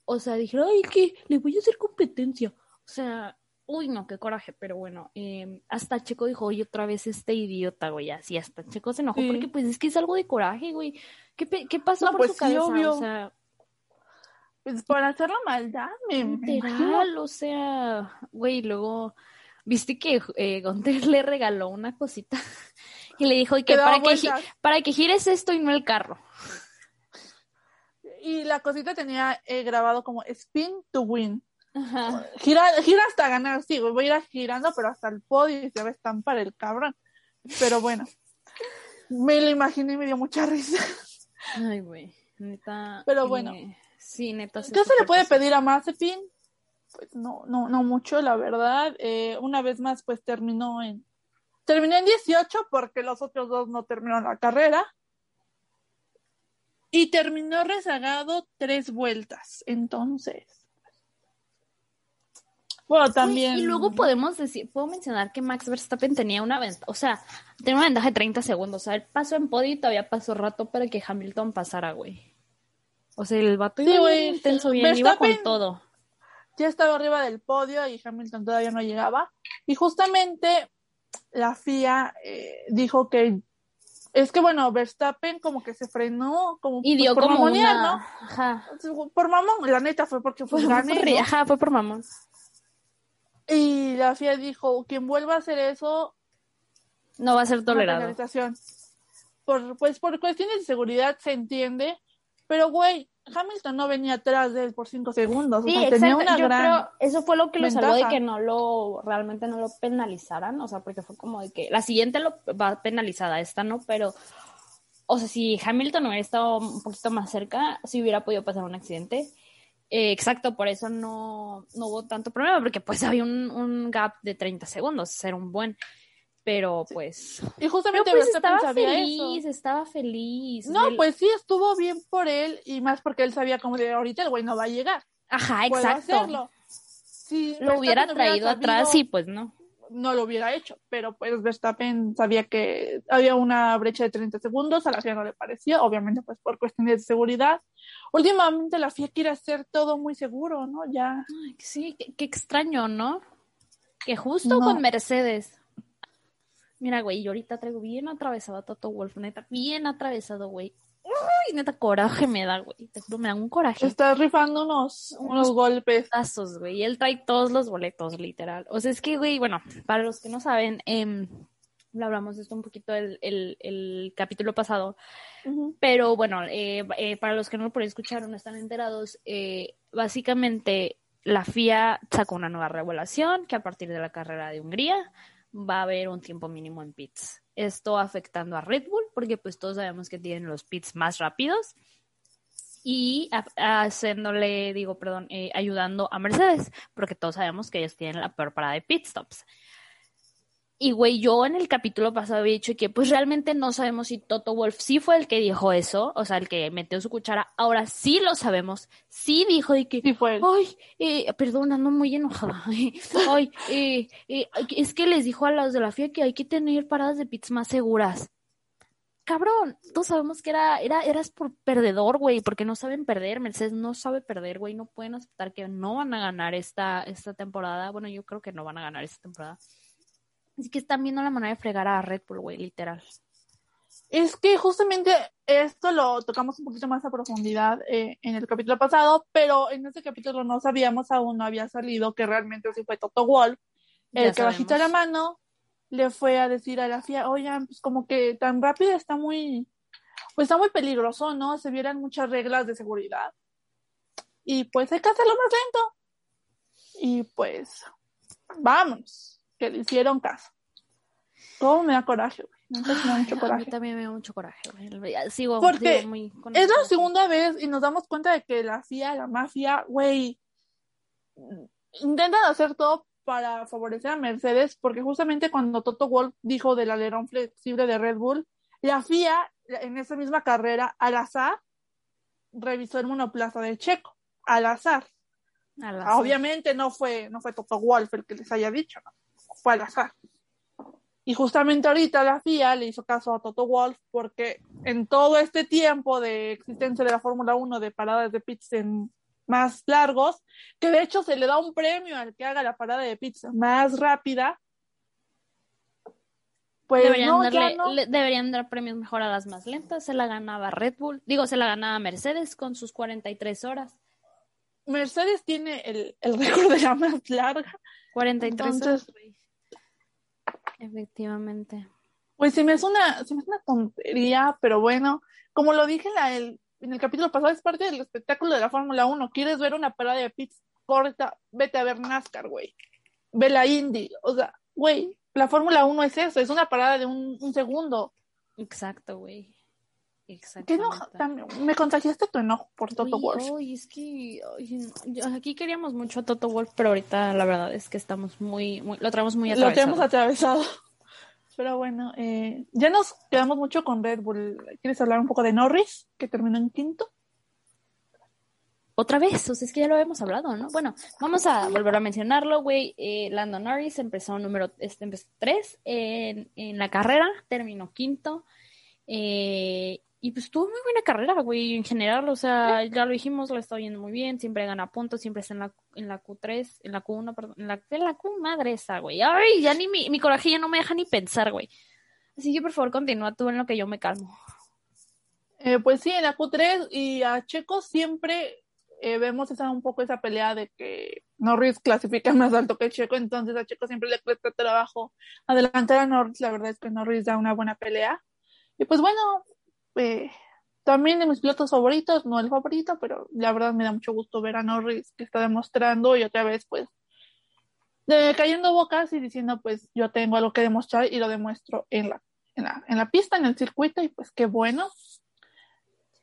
C: O sea, dijeron, ay, que le voy a hacer competencia. O sea, uy, no, qué coraje, pero bueno. eh, hasta Checo dijo, oye, otra vez este idiota, güey. Así, hasta Checo se enojó
D: Sí.
C: porque, pues, es que es algo de coraje, güey. ¿Qué, qué pasó
D: No,
C: por
D: pues
C: su cabeza?
D: obvio.
C: O sea,
D: Pues para hacer la maldad, me.
C: Literal, o sea, güey, luego, viste que eh, Gunter le regaló una cosita y le dijo y que para que, para que gires esto y no el carro.
D: Y la cosita tenía eh, grabado como spin to win.
C: Ajá.
D: Gira, gira hasta ganar, sí, voy a ir girando, pero hasta el podio y se va a estampar el cabrón. Pero bueno, me lo imaginé y me dio mucha risa.
C: Ay, güey, neta.
D: Pero
C: eh,
D: bueno.
C: sí, neta.
D: ¿Qué se le puede pedir a Mazepin? Pues no, no, no mucho, la verdad. Eh, una vez más, pues terminó en terminó en 18 porque los otros dos no terminaron la carrera. Y terminó rezagado tres vueltas. Entonces. Bueno, también.
C: Y luego podemos decir, puedo mencionar que Max Verstappen tenía una ventaja, o sea, tenía una ventaja de 30 segundos. O sea, él pasó en podio y todavía pasó rato para que Hamilton pasara, güey. O sea, el vato
D: Sí,
C: iba
D: güey.
C: bien intenso, bien, iba con todo.
D: Ya estaba arriba del podio y Hamilton todavía no llegaba. Y justamente la FIA eh, dijo que es que bueno, Verstappen como que se frenó, como
C: Y
D: pues,
C: dio
D: por
C: como
D: mamonear,
C: una...
D: ¿no?
C: Ajá.
D: Por mamón, la neta fue porque
C: Fue,
D: gané,
C: fue-
D: ¿no?
C: ajá, fue por mamón.
D: Y la FIA dijo, quien vuelva a hacer eso,
C: No va a ser tolerado.
D: Por, pues por cuestiones de seguridad se entiende, pero güey, Hamilton no venía atrás de él por cinco segundos,
C: Sí,
D: o sea, tenía una
C: Yo
D: gran...
C: creo eso fue lo que lo salvó de que no lo realmente no lo penalizaran, o sea, porque fue como de que la siguiente lo va penalizada, esta no, pero o sea, si Hamilton hubiera estado un poquito más cerca, sí hubiera podido pasar un accidente. Eh, exacto, por eso no, no hubo tanto problema, porque pues había un, un gap de 30 segundos, era un buen, pero pues...
D: Y
C: Pero
D: justamente
C: pues
D: Verstappen
C: estaba
D: sabía
C: feliz,
D: eso.
C: estaba feliz.
D: No, pues sí, estuvo bien por él y más porque él sabía como de ahorita el güey no va a llegar.
C: Ajá,
D: Puedo
C: exacto.
D: hacerlo. Si
C: Lo hubiera traído atrás y pues no.
D: No lo hubiera hecho, pero pues Verstappen sabía que había una brecha de 30 segundos, a la FIA no le pareció, obviamente pues por cuestiones de seguridad. Últimamente la FIA quiere hacer todo muy seguro, ¿no? Ya.
C: Ay, sí, qué, qué extraño, ¿no? Que justo
D: No.
C: con Mercedes. Mira, güey, yo ahorita traigo bien atravesado a Toto Wolf, neta, bien atravesado, güey. Uy, neta, coraje me da, güey. Te juro, me da un coraje.
D: Está rifando unos, unos golpes.
C: Tazos, güey. Y él trae todos los boletos, literal. O sea, es que, güey, bueno, para los que no saben, lo hablamos de esto un poquito el, el, el capítulo pasado. Pero bueno, eh, eh, para los que no lo por ahí escucharon, no están enterados, eh, básicamente la FIA sacó una nueva regulación que a partir de la carrera de Hungría va a haber un tiempo mínimo en pits. Esto afectando a Red Bull, porque pues todos sabemos que tienen los pits más rápidos y haciéndole, digo, perdón, eh, ayudando a Mercedes, porque todos sabemos que ellos tienen la peor parada de pit stops. Y güey, yo en el capítulo pasado había dicho que pues realmente no sabemos si Toto Wolf sí fue el que dijo eso, o sea, el que metió su cuchara. Ahora sí lo sabemos. Sí dijo de que,
D: Sí fue él.
C: ay, eh, perdón, ando muy enojada. ay, eh, eh, es que les dijo a los de la FIA que hay que tener paradas de pits más seguras. Cabrón, todos sabemos que era, era, eras por perdedor, güey, porque no saben perder. Mercedes no sabe perder, güey. No pueden aceptar que no van a ganar esta, esta temporada. Bueno, yo creo que no van a ganar esta temporada. Así que están viendo la manera de fregar a Red Bull, güey, literal.
D: Es que justamente esto lo tocamos un poquito más a profundidad eh, en el capítulo pasado, pero en este capítulo no sabíamos aún, no había salido que realmente sí fue Toto Wolf, el que bajita la mano le fue a decir a la FIA, oigan, pues como que tan rápido está muy, pues está muy peligroso, ¿no? Se vieran muchas reglas de seguridad. Y pues hay que hacerlo más lento. Y pues, vámonos, que le hicieron caso. ¿Cómo me da coraje, güey? Neta, sí me da mucho
C: A mí también me da mucho coraje, güey. Sigo,
D: Porque
C: sigo muy con
D: Es la segunda vez y nos damos cuenta de que la FIA, la mafia, güey, intentan hacer todo para favorecer a Mercedes, porque justamente cuando Toto Wolf dijo del alerón flexible de Red Bull, la FIA en esa misma carrera, al azar, revisó el monoplaza de Checo, al azar.
C: Al
D: Ah,
C: azar.
D: Obviamente no fue, no fue Toto Wolf el que les haya dicho, ¿no? Fue al azar. Y justamente ahorita la FIA le hizo caso a Toto Wolf porque en todo este tiempo de existencia de la Fórmula 1 de paradas de pits en más largos, que de hecho se le da un premio al que haga la parada de pits más rápida, pues
C: deberían,
D: no,
C: darle-
D: ya no.
C: le- deberían dar premios mejor a las más lentas. Se la ganaba Red Bull. Digo, se la ganaba Mercedes con sus 43 horas.
D: Mercedes tiene el, el récord de la más larga.
C: 43
D: Entonces-
C: horas. Efectivamente.
D: Pues se me hace una, se me hace una tontería, pero bueno, como lo dije en, la- el, en el capítulo pasado, es parte del espectáculo de la Fórmula 1. ¿Quieres ver una parada de pits corta? Vete a ver NASCAR, güey. Ve la Indy. O sea, güey, la Fórmula 1 es eso, es una parada de un, un segundo.
C: Exacto, güey.
D: También- Me contagiaste tu enojo por Toto
C: Uy,
D: Wolff.
C: uy, es que aquí queríamos mucho a Toto Wolf, pero ahorita la verdad es que estamos muy, muy lo traemos muy
D: Lo
C: atravesado.
D: tenemos atravesado. Pero bueno, eh, ya nos quedamos mucho con Red Bull. ¿Quieres hablar un poco de Norris, que terminó en quinto?
C: Otra vez, o sea, es que ya lo habíamos hablado, ¿no? Bueno, vamos a volver a mencionarlo, güey. Eh, Lando Norris empezó número este, empezó tres en, en la carrera, terminó quinto. eh, y pues tuvo muy buena carrera, güey, en general, o sea, ya lo dijimos, lo está yendo muy bien, siempre gana puntos, siempre está en la, en la Q3, en la Q1, perdón, en la, en la Q madre esa, güey. Ay, ya ni mi, mi coraje ya no me deja ni pensar, güey. Así que por favor continúa tú en lo que yo me calmo.
D: Eh, pues sí, en la Q3 y a Checo siempre eh, vemos esa un poco esa pelea de que Norris clasifica más alto que Checo, entonces a Checo siempre le cuesta trabajo adelantar a Norris, la verdad es que Norris da una buena pelea. Y pues bueno, eh, también de mis pilotos favoritos, no el favorito, pero la verdad me da mucho gusto ver a Norris que está demostrando y otra vez pues cayendo bocas y diciendo pues yo tengo algo que demostrar y lo demuestro en la, en la, en la pista, en el circuito y pues qué bueno.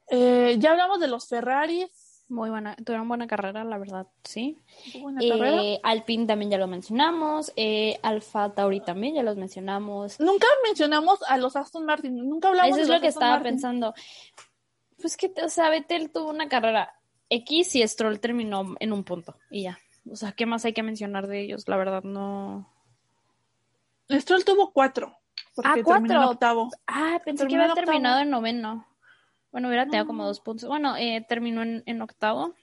D: Eh, ya hablamos de los Ferraris.
C: Muy buena, tuvieron buena carrera, la verdad, sí.
D: Buena carrera.
C: Eh, Alpine también ya lo mencionamos. Eh, Alfa Tauri también ya los mencionamos.
D: Nunca mencionamos a los Aston Martin. Nunca hablamos
C: Eso
D: de
C: es
D: los
C: lo que
D: Aston
C: estaba
D: Martin.
C: pensando. Pues que, o sea, Vettel tuvo una carrera X y Stroll terminó en un punto y ya. O sea, ¿qué más hay que mencionar de ellos? La verdad, no.
D: Stroll tuvo cuatro. Porque
C: Ah,
D: terminó en
C: cuatro.
D: octavo.
C: Ah, pensé que
D: Terminó en
C: había terminado en noveno. Bueno, hubiera tenido como dos puntos. Bueno, eh, terminó en, en octavo,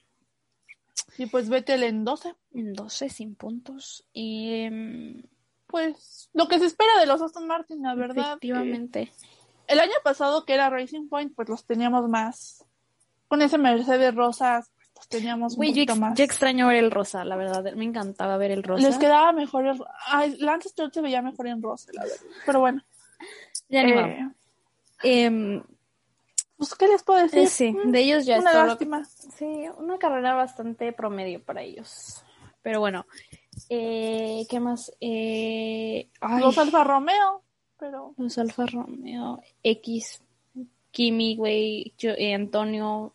D: Y pues Vettel en 12.
C: en 12, sin puntos. Y, em,
D: Pues lo que se espera de los Aston Martin, la verdad.
C: efectivamente.
D: eh, el año pasado, que era Racing Point, pues los teníamos más. Con ese Mercedes Rosas, pues los teníamos un
C: Güey, yo, ex-
D: más.
C: yo extraño ver el rosa, la verdad. Me encantaba ver el rosa.
D: Les quedaba mejor el. Ay, Lance Stroll se veía mejor en rosa, la verdad. Pero bueno.
C: Ya ni
D: eh,
C: Em,
D: pues, ¿qué les puedo decir?
C: eh, sí, de ellos ya
D: Una
C: es todo lo-
D: lástima.
C: Sí, una carrera bastante promedio para ellos. Pero bueno, eh, ¿qué más? Eh, ay,
D: Los Alfa Romeo, pero.
C: los Alfa Romeo, X, Kimi, güey, eh, Antonio,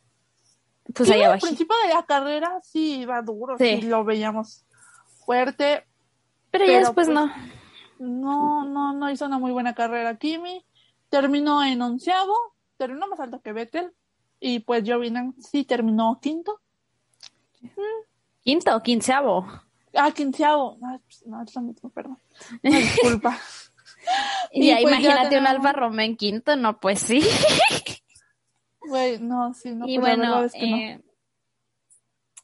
C: pues
D: Sí,
C: ahí
D: al
C: abajo.
D: principio de la carrera sí iba duro,
C: Sí.
D: sí, lo veíamos fuerte.
C: Pero ya
D: pero,
C: después
D: pues,
C: no.
D: No, no, no hizo una muy buena carrera Kimi. Terminó en onceavo, terminó más alto que Vettel. Y pues Giovinazzi sí terminó quinto.
C: Quinto quinceavo.
D: Ah, quinceavo. Ah, pues, no, es lo mismo, perdón. Disculpa.
C: Y ya
D: pues, ya
C: imagínate un Alfa Romeo en quinto, no, pues sí.
D: Güey, no, sí, no,
C: y
D: pues,
C: bueno,
D: verdad es que no.
C: eh,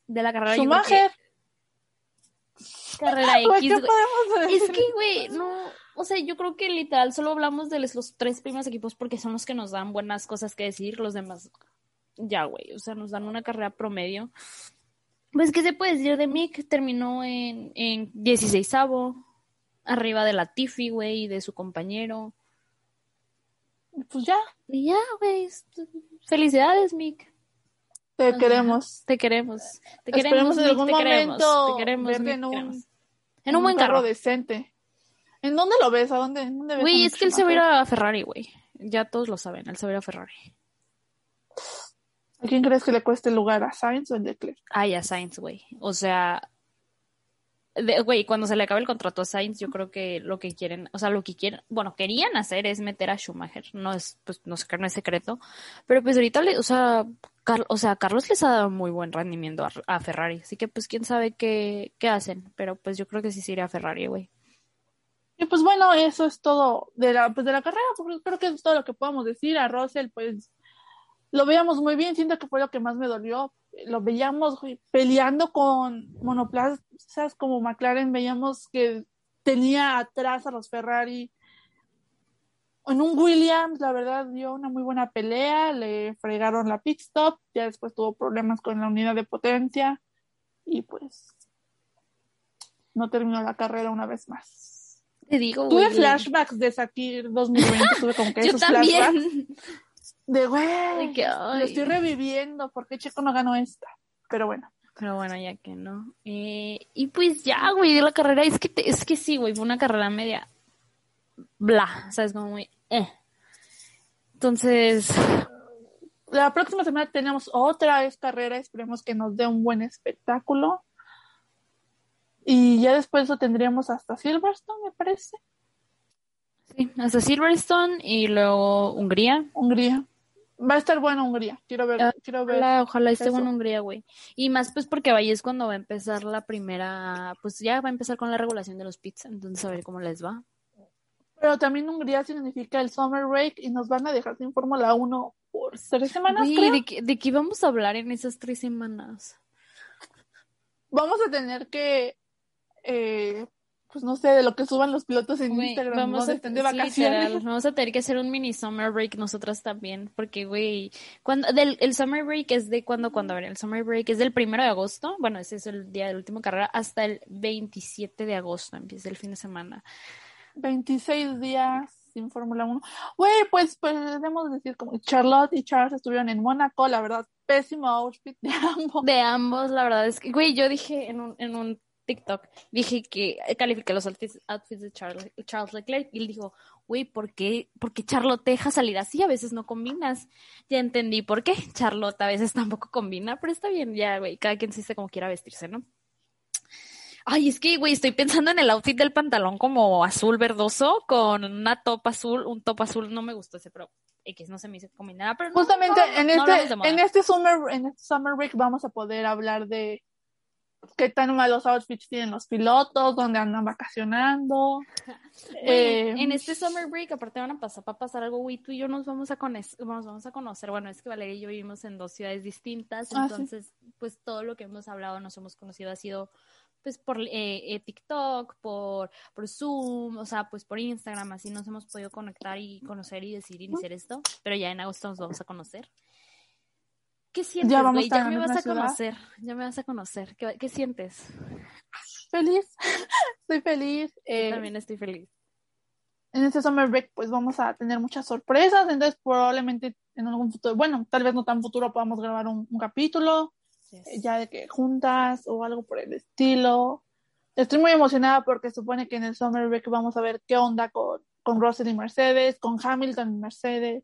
C: de la carrera creo que-
D: Schumacher.
C: carrera X,
D: ¿qué podemos decir?
C: Es que, güey, no, o sea, yo creo que literal solo hablamos de los, tres primeros equipos porque son los que nos dan buenas cosas que decir, los demás, ya, güey, o sea, nos dan una carrera promedio. Pues, ¿qué se puede decir de Mick? Terminó en, en 16 arriba de la Tiffy, güey, y de su compañero.
D: Pues ya,
C: Y ya, güey, es- felicidades, Mick.
D: te queremos.
C: Te queremos. Te
D: Esperemos
C: queremos,
D: en
C: Mick,
D: algún
C: te queremos.
D: momento
C: Te queremos,
D: verte
C: Mick,
D: en
C: te
D: un-
C: queremos. En un buen
D: carro
C: carro.
D: decente. ¿En dónde lo ves? ¿A dónde? ¿En dónde ves a
C: Güey, es que él se va a ir a Ferrari, güey. Ya todos lo saben, él se va a ir a Ferrari.
D: ¿A quién crees que le cueste el lugar? ¿A Sainz o a Leclerc?
C: Ah, ya Sainz, güey. O sea, de- güey, cuando se le acabe el contrato a Sainz, yo creo que lo que quieren, o sea, lo que quieren, bueno, querían hacer es meter a Schumacher. No es, pues, no sé, no es secreto. Pero pues ahorita, le, o sea, Car- o sea, Carlos les ha dado muy buen rendimiento a, a Ferrari. Así que, pues, quién sabe qué, qué hacen. Pero pues yo creo que sí se irá a Ferrari, güey.
D: Y pues bueno, eso es todo de la, pues de la carrera, creo que es todo lo que podemos decir. A Russell, pues lo veíamos muy bien, siento que fue lo que más me dolió. Lo veíamos peleando con monoplazas como McLaren, veíamos que tenía atrás a los Ferrari. En un Williams, la verdad, dio una muy buena pelea, le fregaron la pit stop, ya después tuvo problemas con la unidad de potencia y pues no terminó la carrera una vez más.
C: Te digo,
D: Tuve
C: güey.
D: flashbacks de Sakir 2020, tuve como que
C: Yo
D: esos flashbacks de güey,
C: que,
D: lo estoy reviviendo, ¿por qué Checo no ganó esta? Pero bueno,
C: Pero bueno, ya que no. Eh, y pues ya, güey, de la carrera, es que, te- es que sí, güey, fue una carrera media bla, ¿sabes? Como muy, eh. Entonces,
D: la próxima semana tenemos otra vez carrera, esperemos que nos dé un buen espectáculo. Y ya después lo tendríamos hasta Silverstone, me parece,
C: sí, hasta Silverstone y luego Hungría.
D: Hungría. Va a estar bueno Hungría, quiero ver,
C: Ah,
D: quiero ver.
C: Ojalá, ojalá esté bueno Hungría, güey. Y más pues porque ahí es cuando va a empezar la primera, pues ya va a empezar con la regulación de los pits, entonces a ver cómo les va.
D: Pero también Hungría significa el Summer Break y nos van a dejar sin Fórmula 1 por tres semanas,
C: Güey,
D: creo.
C: ¿de qué, ¿de qué vamos a hablar en esas tres semanas?
D: Vamos a tener que, eh, pues no sé, de lo que suban los pilotos en Instagram
C: vamos a,
D: estén de vacaciones.
C: literal, vamos a tener que hacer un mini summer break nosotras también, porque güey, cuando del el summer break es de cuando cuando el summer break es del primero de agosto, bueno, ese es el día de la última carrera hasta el 27 de agosto empieza el fin de semana.
D: 26 días sin Fórmula 1. Güey, pues podemos decir como Charlotte y Charles estuvieron en Mónaco, la verdad, pésimo outfit de ambos.
C: De ambos, la verdad es que güey, yo dije en un en un TikTok, dije que califiqué los outfits, outfits de Charles, Charles Leclerc y él dijo, güey, ¿por qué, ¿por qué Charlotte te deja salir así? A veces no combinas. Ya entendí por qué. Charlotte a veces tampoco combina, pero está bien, ya, güey, cada quien se como quiera vestirse, ¿no? Ay, es que, güey, estoy pensando en el outfit del pantalón como azul verdoso con una top azul, un top azul, no me gustó ese, pero X no se me hizo combinar, pero no,
D: Justamente
C: no,
D: en
C: no de
D: este, en este summer, en este summer break vamos a poder hablar de qué tan malos outfits tienen los pilotos, dónde andan vacacionando.
C: Güey,
D: Eh,
C: en este summer break, aparte van a pasar, va a pasar algo, güey, tú y yo nos vamos a conocer, vamos, vamos a conocer, bueno, es que Valeria y yo vivimos en dos ciudades distintas,
D: Ah, sí.
C: entonces, pues todo lo que hemos hablado, nos hemos conocido ha sido, pues, por eh, eh, TikTok, por, por Zoom, o sea, pues por Instagram, así nos hemos podido conectar y conocer y decidir iniciar esto, pero ya en agosto nos vamos a conocer. ¿Qué sientes,
D: Ya vamos
C: güey? Ya me vas a
D: ciudad.
C: conocer, ya me vas a conocer. ¿Qué, qué sientes?
D: feliz, estoy feliz.
C: Yo
D: Eh,
C: también estoy feliz.
D: en este summer break pues vamos a tener muchas sorpresas, entonces probablemente en algún futuro, bueno, tal vez no tan futuro podamos grabar un, un capítulo, eh, ya de que juntas o algo por el estilo. Estoy muy emocionada porque supone que en el summer break vamos a ver qué onda con, con Russell y Mercedes, con Hamilton y Mercedes.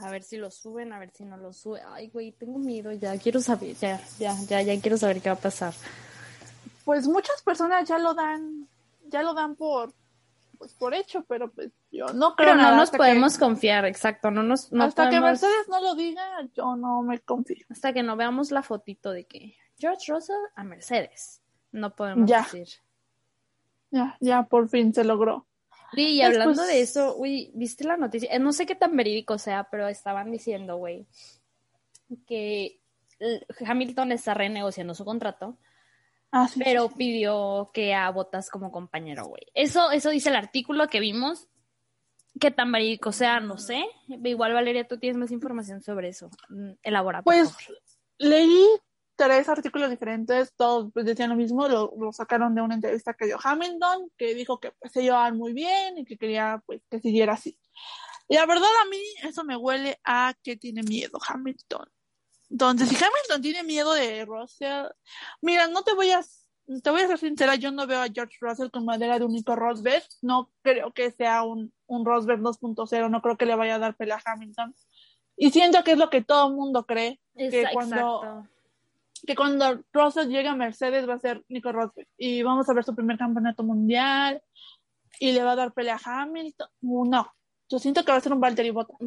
C: A ver si lo suben, a ver si no lo suben. Ay, güey, tengo miedo ya. Quiero saber, ya, ya, ya, ya quiero saber qué va a pasar.
D: Pues muchas personas ya lo dan, ya lo dan por, pues por hecho, pero pues yo no creo
C: Pero no
D: nada
C: nos
D: que-
C: podemos confiar, exacto. No nos, no
D: hasta que Mercedes no lo diga, yo no me confío.
C: hasta que no veamos la fotito de que George Russell a Mercedes. No podemos
D: Ya.
C: decir.
D: Ya, ya por fin se logró.
C: Sí, y
D: Después-
C: hablando de eso, güey, ¿viste la noticia? Eh, No sé qué tan verídico sea, pero estaban diciendo, güey, que Hamilton está renegociando su contrato,
D: Ah, sí,
C: pero
D: sí, sí.
C: pidió que a Botas como compañero, güey. Eso, eso dice el artículo que vimos. Qué tan verídico sea, no sé. Igual, Valeria, tú tienes más información sobre eso. Mm, Elabora, por
D: Pues
C: favor.
D: leí tres artículos diferentes, todos pues, decían lo mismo, lo, lo sacaron de una entrevista que dio Hamilton, que dijo que pues, se llevaban muy bien y que quería pues que siguiera así. Y la verdad a mí eso me huele a que tiene miedo Hamilton. Entonces, si Hamilton tiene miedo de Russell, mira, no te voy a, te voy a ser sincera, yo no veo a George Russell con madera de único Rosberg, no creo que sea un, un Rosberg 2.0, no creo que le vaya a dar pelea a Hamilton. Y siento que es lo que todo el mundo cree, que cuando-. Que cuando Russell llegue a Mercedes va a ser Nico Rosberg y vamos a ver su primer campeonato mundial y le va a dar pelea a Hamilton. No, yo siento que va a ser un Valtteri Bottas.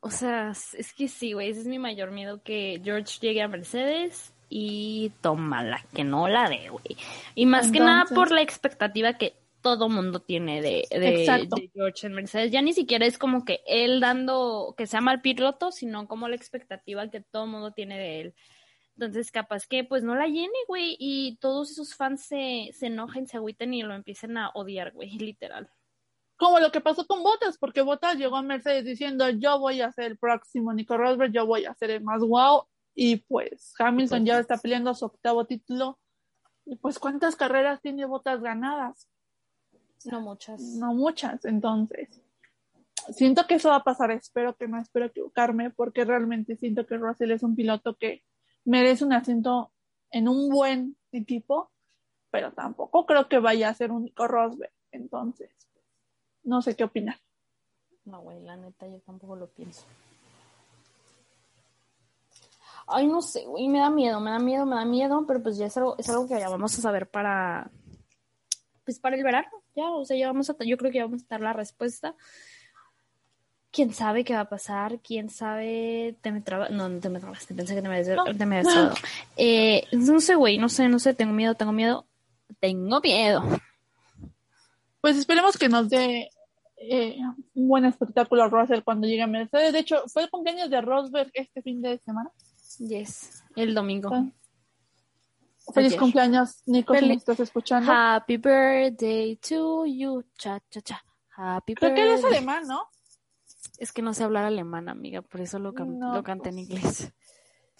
C: O sea, es que sí, güey, ese es mi mayor miedo que George llegue a Mercedes y tómala, que no la dé, güey. Y más que nada por la expectativa que todo mundo tiene de, de, de George en Mercedes. Ya ni siquiera es como que él dando que sea mal piloto, sino como la expectativa que todo mundo tiene de él. Entonces, capaz que pues no la llene, güey, y todos esos fans se, se enojen, se agüiten y lo empiecen a odiar, güey, literal.
D: Como lo que pasó con Bottas, porque Bottas llegó a Mercedes diciendo yo voy a ser el próximo Nico Rosberg, yo voy a ser el más wow, y pues Hamilton
C: Pues-
D: ya está peleando su octavo título. Y pues cuántas carreras tiene Bottas ganadas,
C: No muchas.
D: no muchas, entonces. Siento que eso va a pasar, espero que no, espero equivocarme, porque realmente siento que Russell es un piloto que merece un asiento en un buen equipo, pero tampoco creo que vaya a ser un Nico Rosberg, entonces, no sé qué opinar.
C: No, güey, la neta, yo tampoco lo pienso. Ay, no sé, güey, me da miedo, me da miedo, me da miedo, pero pues ya es algo, es algo que ya vamos a saber para, pues para el verano, ya, o sea, ya vamos a, yo creo que ya vamos a dar la respuesta. ¿Quién sabe qué va a pasar? ¿Quién sabe? Te me no, no te me trabaste, pensé que te me te me habías. Eh, no sé, güey, no sé, no sé, tengo miedo, tengo miedo, tengo miedo.
D: Pues esperemos que nos dé eh, un buen espectáculo Russell cuando llegue a Mercedes. De hecho, fue el cumpleaños de Rosberg este fin de semana.
C: Yes, el domingo.
D: Feliz
C: Ayer.
D: cumpleaños, Nico, si
C: Feliz-
D: me estás escuchando.
C: Happy birthday to you, cha cha cha. Happy
D: Creo que él es
C: birthday.
D: alemán, ¿no?
C: Es que no sé hablar alemán, amiga, por eso lo, can-
D: No,
C: lo canté en
D: pues.
C: inglés.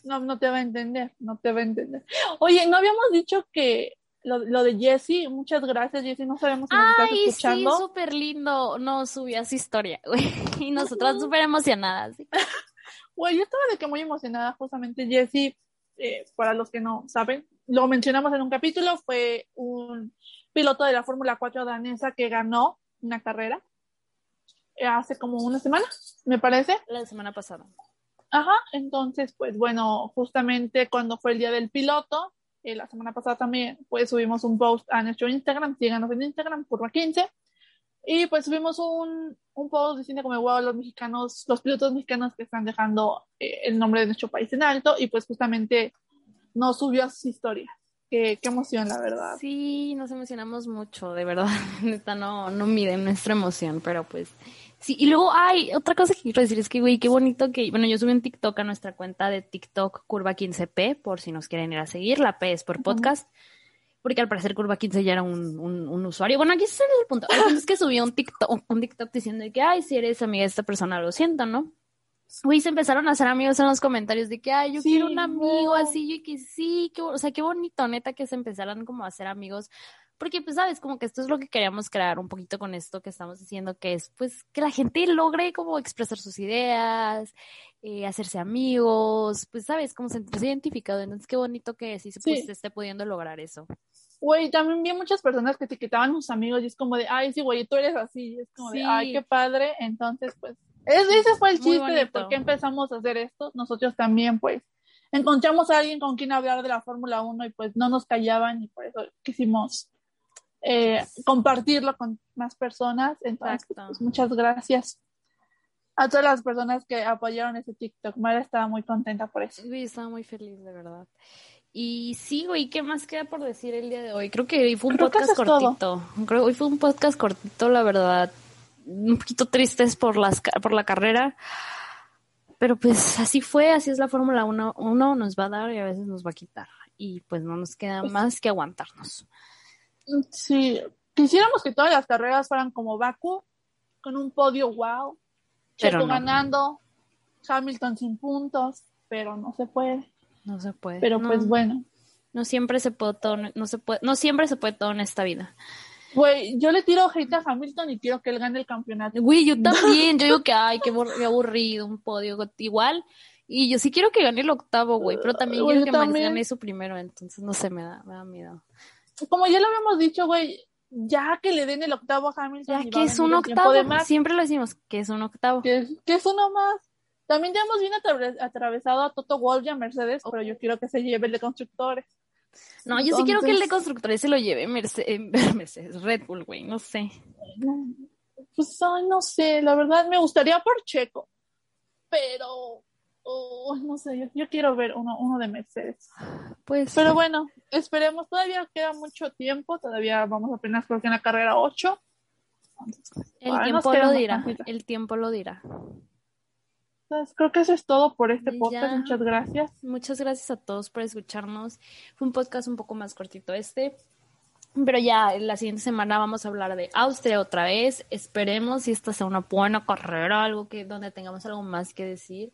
D: No, no te va a entender, no te va a entender. Oye, no habíamos dicho que lo, lo de Jesse, muchas gracias Jesse, no sabemos si estás
C: Ay, sí,
D: escuchando.
C: súper lindo. No, subía su historia, güey. Y nosotras súper emocionadas. ¿sí?
D: Yo estaba de que muy emocionada, justamente Jesse, eh, para los que no saben, lo mencionamos en un capítulo, fue un piloto de la Fórmula 4 danesa que ganó una carrera hace como una semana, me parece.
C: La semana pasada.
D: Ajá, entonces, pues bueno, justamente cuando fue el día del piloto, eh, la semana pasada también, pues subimos un post a nuestro Instagram, síganos en Instagram, curva 15, y pues subimos un, un post diciendo como, wow, los mexicanos, los pilotos mexicanos que están dejando eh, el nombre de nuestro país en alto, y pues justamente nos subió a sus historias. Qué, qué emoción, la verdad.
C: Sí, nos emocionamos mucho, de verdad. Neta, no, no miden nuestra emoción, pero pues sí. Y luego, ay, otra cosa que quiero decir es que, güey, qué bonito que, bueno, yo subí un TikTok a nuestra cuenta de TikTok Curva 15P, por si nos quieren ir a seguir, la P es por podcast, porque al parecer Curva 15 ya era un, un, un usuario. Bueno, aquí es el punto. El punto es que subí un TikTok, un TikTok diciendo que, ay, si eres amiga de esta persona, lo siento, ¿no? Güey, se empezaron a hacer amigos en los comentarios de que, ay, yo
D: Sí,
C: quiero un amigo
D: no.
C: así, yo que sí, que, o sea, qué bonito, neta, que se empezaran como a hacer amigos, porque pues, sabes, como que esto es lo que queríamos crear un poquito con esto que estamos diciendo, que es, pues, que la gente logre como expresar sus ideas, eh, hacerse amigos, pues, sabes, como sentirse identificado, entonces qué bonito que sí se,
D: Sí.
C: se esté pudiendo lograr eso.
D: Güey, también vi muchas personas que etiquetaban a sus amigos y es como de, ay, sí, güey, tú eres así. Y es como de, ay, qué padre. Entonces, pues, es- ese fue el chiste de por qué empezamos a hacer esto. Nosotros también, pues, encontramos a alguien con quien hablar de la Fórmula 1 y pues no nos callaban y por eso quisimos eh, compartirlo con más personas. Entonces, pues, muchas gracias a todas las personas que apoyaron ese TikTok. Mara estaba muy contenta por eso.
C: Güey, estaba muy feliz, de verdad. Y sí, güey, ¿qué más queda por decir el día de hoy? Creo que hoy fue un
D: Creo
C: podcast
D: todo.
C: cortito. Creo que hoy fue un podcast cortito, la verdad. Un poquito tristes por las por la carrera. Pero pues así fue, así es la Fórmula 1. Uno nos va a dar y a veces nos va a quitar. Y pues no nos queda
D: Pues
C: más que aguantarnos.
D: Sí, quisiéramos que todas las carreras fueran como Baku, con un podio wow, Checo
C: no.
D: ganando, Hamilton sin puntos, pero no se puede.
C: No se puede.
D: Pero
C: no,
D: pues bueno,
C: no siempre se puede todo, no se puede, no siempre se puede todo en esta vida.
D: güey, yo le tiro hate a Hamilton y quiero que él gane el campeonato.
C: Güey, yo también, yo digo que ay, qué, abur- qué aburrido, un podio igual. Y yo sí quiero que gane el octavo, güey, pero también quiero que Max
D: también.
C: gane su primero, entonces no sé, me da, me da miedo.
D: Como ya lo habíamos dicho, güey, ya que le den el octavo a Hamilton.
C: Ya que es un octavo,
D: de Max,
C: siempre lo decimos, que es un octavo.
D: que, es, que es uno más. También ya hemos bien atraves- atravesado a Toto Wolff y a Mercedes, pero yo quiero que se lleve el de constructores.
C: No, yo sí quiero que el de constructores se lo lleve Mercedes, Mercedes Red Bull, güey, no sé.
D: Pues ay, no sé, la verdad me gustaría por Checo, pero oh, no sé, yo, yo quiero ver uno, uno de Mercedes.
C: Pues,
D: Pero bueno, esperemos, todavía queda mucho tiempo, todavía vamos apenas creo que en la carrera 8.
C: el
D: Ay,
C: tiempo lo dirá. El tiempo lo dirá.
D: Entonces, creo que eso es todo por este podcast.
C: ya.
D: Muchas gracias.
C: Muchas gracias a todos por escucharnos. Fue un podcast un poco más cortito este. Pero ya la siguiente semana vamos a hablar de Austria otra vez. Esperemos si esta sea una buena carrera, algo que donde tengamos algo más que decir.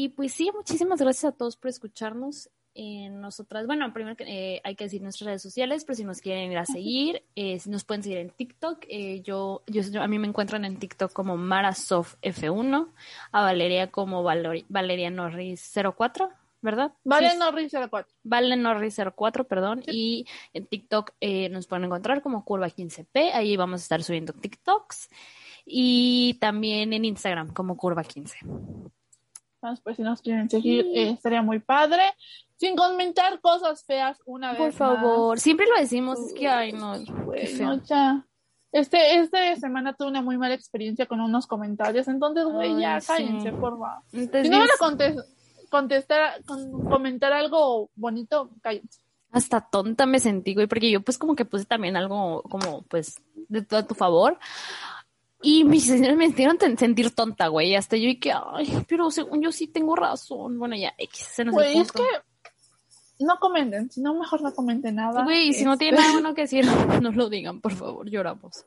C: Y pues sí, muchísimas gracias a todos por escucharnos. Eh, nosotras, bueno, primero que eh, hay que decir nuestras redes sociales, pero si nos quieren ir a seguir, eh, nos pueden seguir en TikTok. eh, yo, yo, yo- a mí me encuentran en TikTok como MaraSoftF1, a Valeria como Valeria Norris 04, ¿verdad?
D: Vale,
C: Sí,
D: Norris 04.
C: Vale Norris 04, perdón. Y en TikTok eh, nos pueden encontrar como Curva15P. Ahí vamos a estar subiendo TikToks. Y también en Instagram como Curva15.
D: Entonces, pues si nos quieren seguir, eh, estaría muy padre. Sin comentar cosas feas una vez
C: Por
D: más.
C: favor. Siempre lo decimos. Es que, ay, no. feo.
D: ya. Este, esta semana tuve una muy mala experiencia con unos comentarios, entonces, güey, ya
C: sí.
D: cállense, por favor.
C: Entonces,
D: Si no van a
C: dices,
D: contes- contestar, con- comentar algo bonito, cállense.
C: hasta tonta me sentí, güey, porque yo pues como que puse también algo como pues de todo a tu favor. Y mis señores me hicieron sentir tonta, güey. Hasta yo y que, ay, pero según yo sí tengo razón. Bueno, ya, X, se nos
D: Güey, es que no comenten, si no, mejor no comenten nada.
C: Güey, si no
D: Este,
C: tienen nada bueno que decir, no lo digan, por favor, lloramos.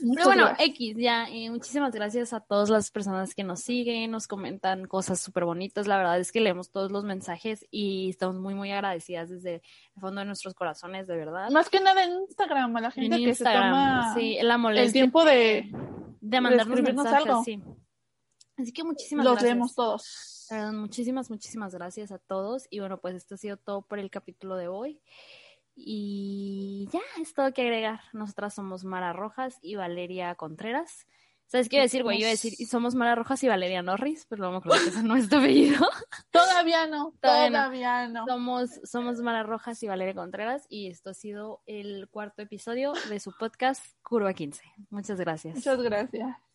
D: muchas
C: Pero bueno,
D: gracias.
C: X, ya, eh, muchísimas gracias a todas las personas que nos siguen, nos comentan cosas súper bonitas. La verdad es que leemos todos los mensajes y estamos muy, muy agradecidas desde el fondo de nuestros corazones, de verdad.
D: Más que nada en Instagram, a la
C: En
D: gente que se
C: Instagram,
D: toma
C: sí, la
D: el
C: molestia
D: tiempo de
C: de mandarnos mensajes,
D: algo.
C: sí. Así que muchísimas
D: los
C: gracias.
D: leemos todos.
C: Muchísimas, muchísimas gracias a todos. Y bueno, pues esto ha sido todo por el capítulo de hoy. Y ya, es todo que agregar. Nosotras somos Mara Rojas y Valeria Contreras. ¿Sabes qué iba a decir, güey? Iba a decir, y somos Mara Rojas y Valeria Norris, pero me acuerdo que ese no es tu apellido.
D: Todavía no,
C: Todavía no.
D: no.
C: Somos, somos Mara Rojas y Valeria Contreras y esto ha sido el cuarto episodio de su podcast Curva 15. Muchas gracias.
D: Muchas gracias.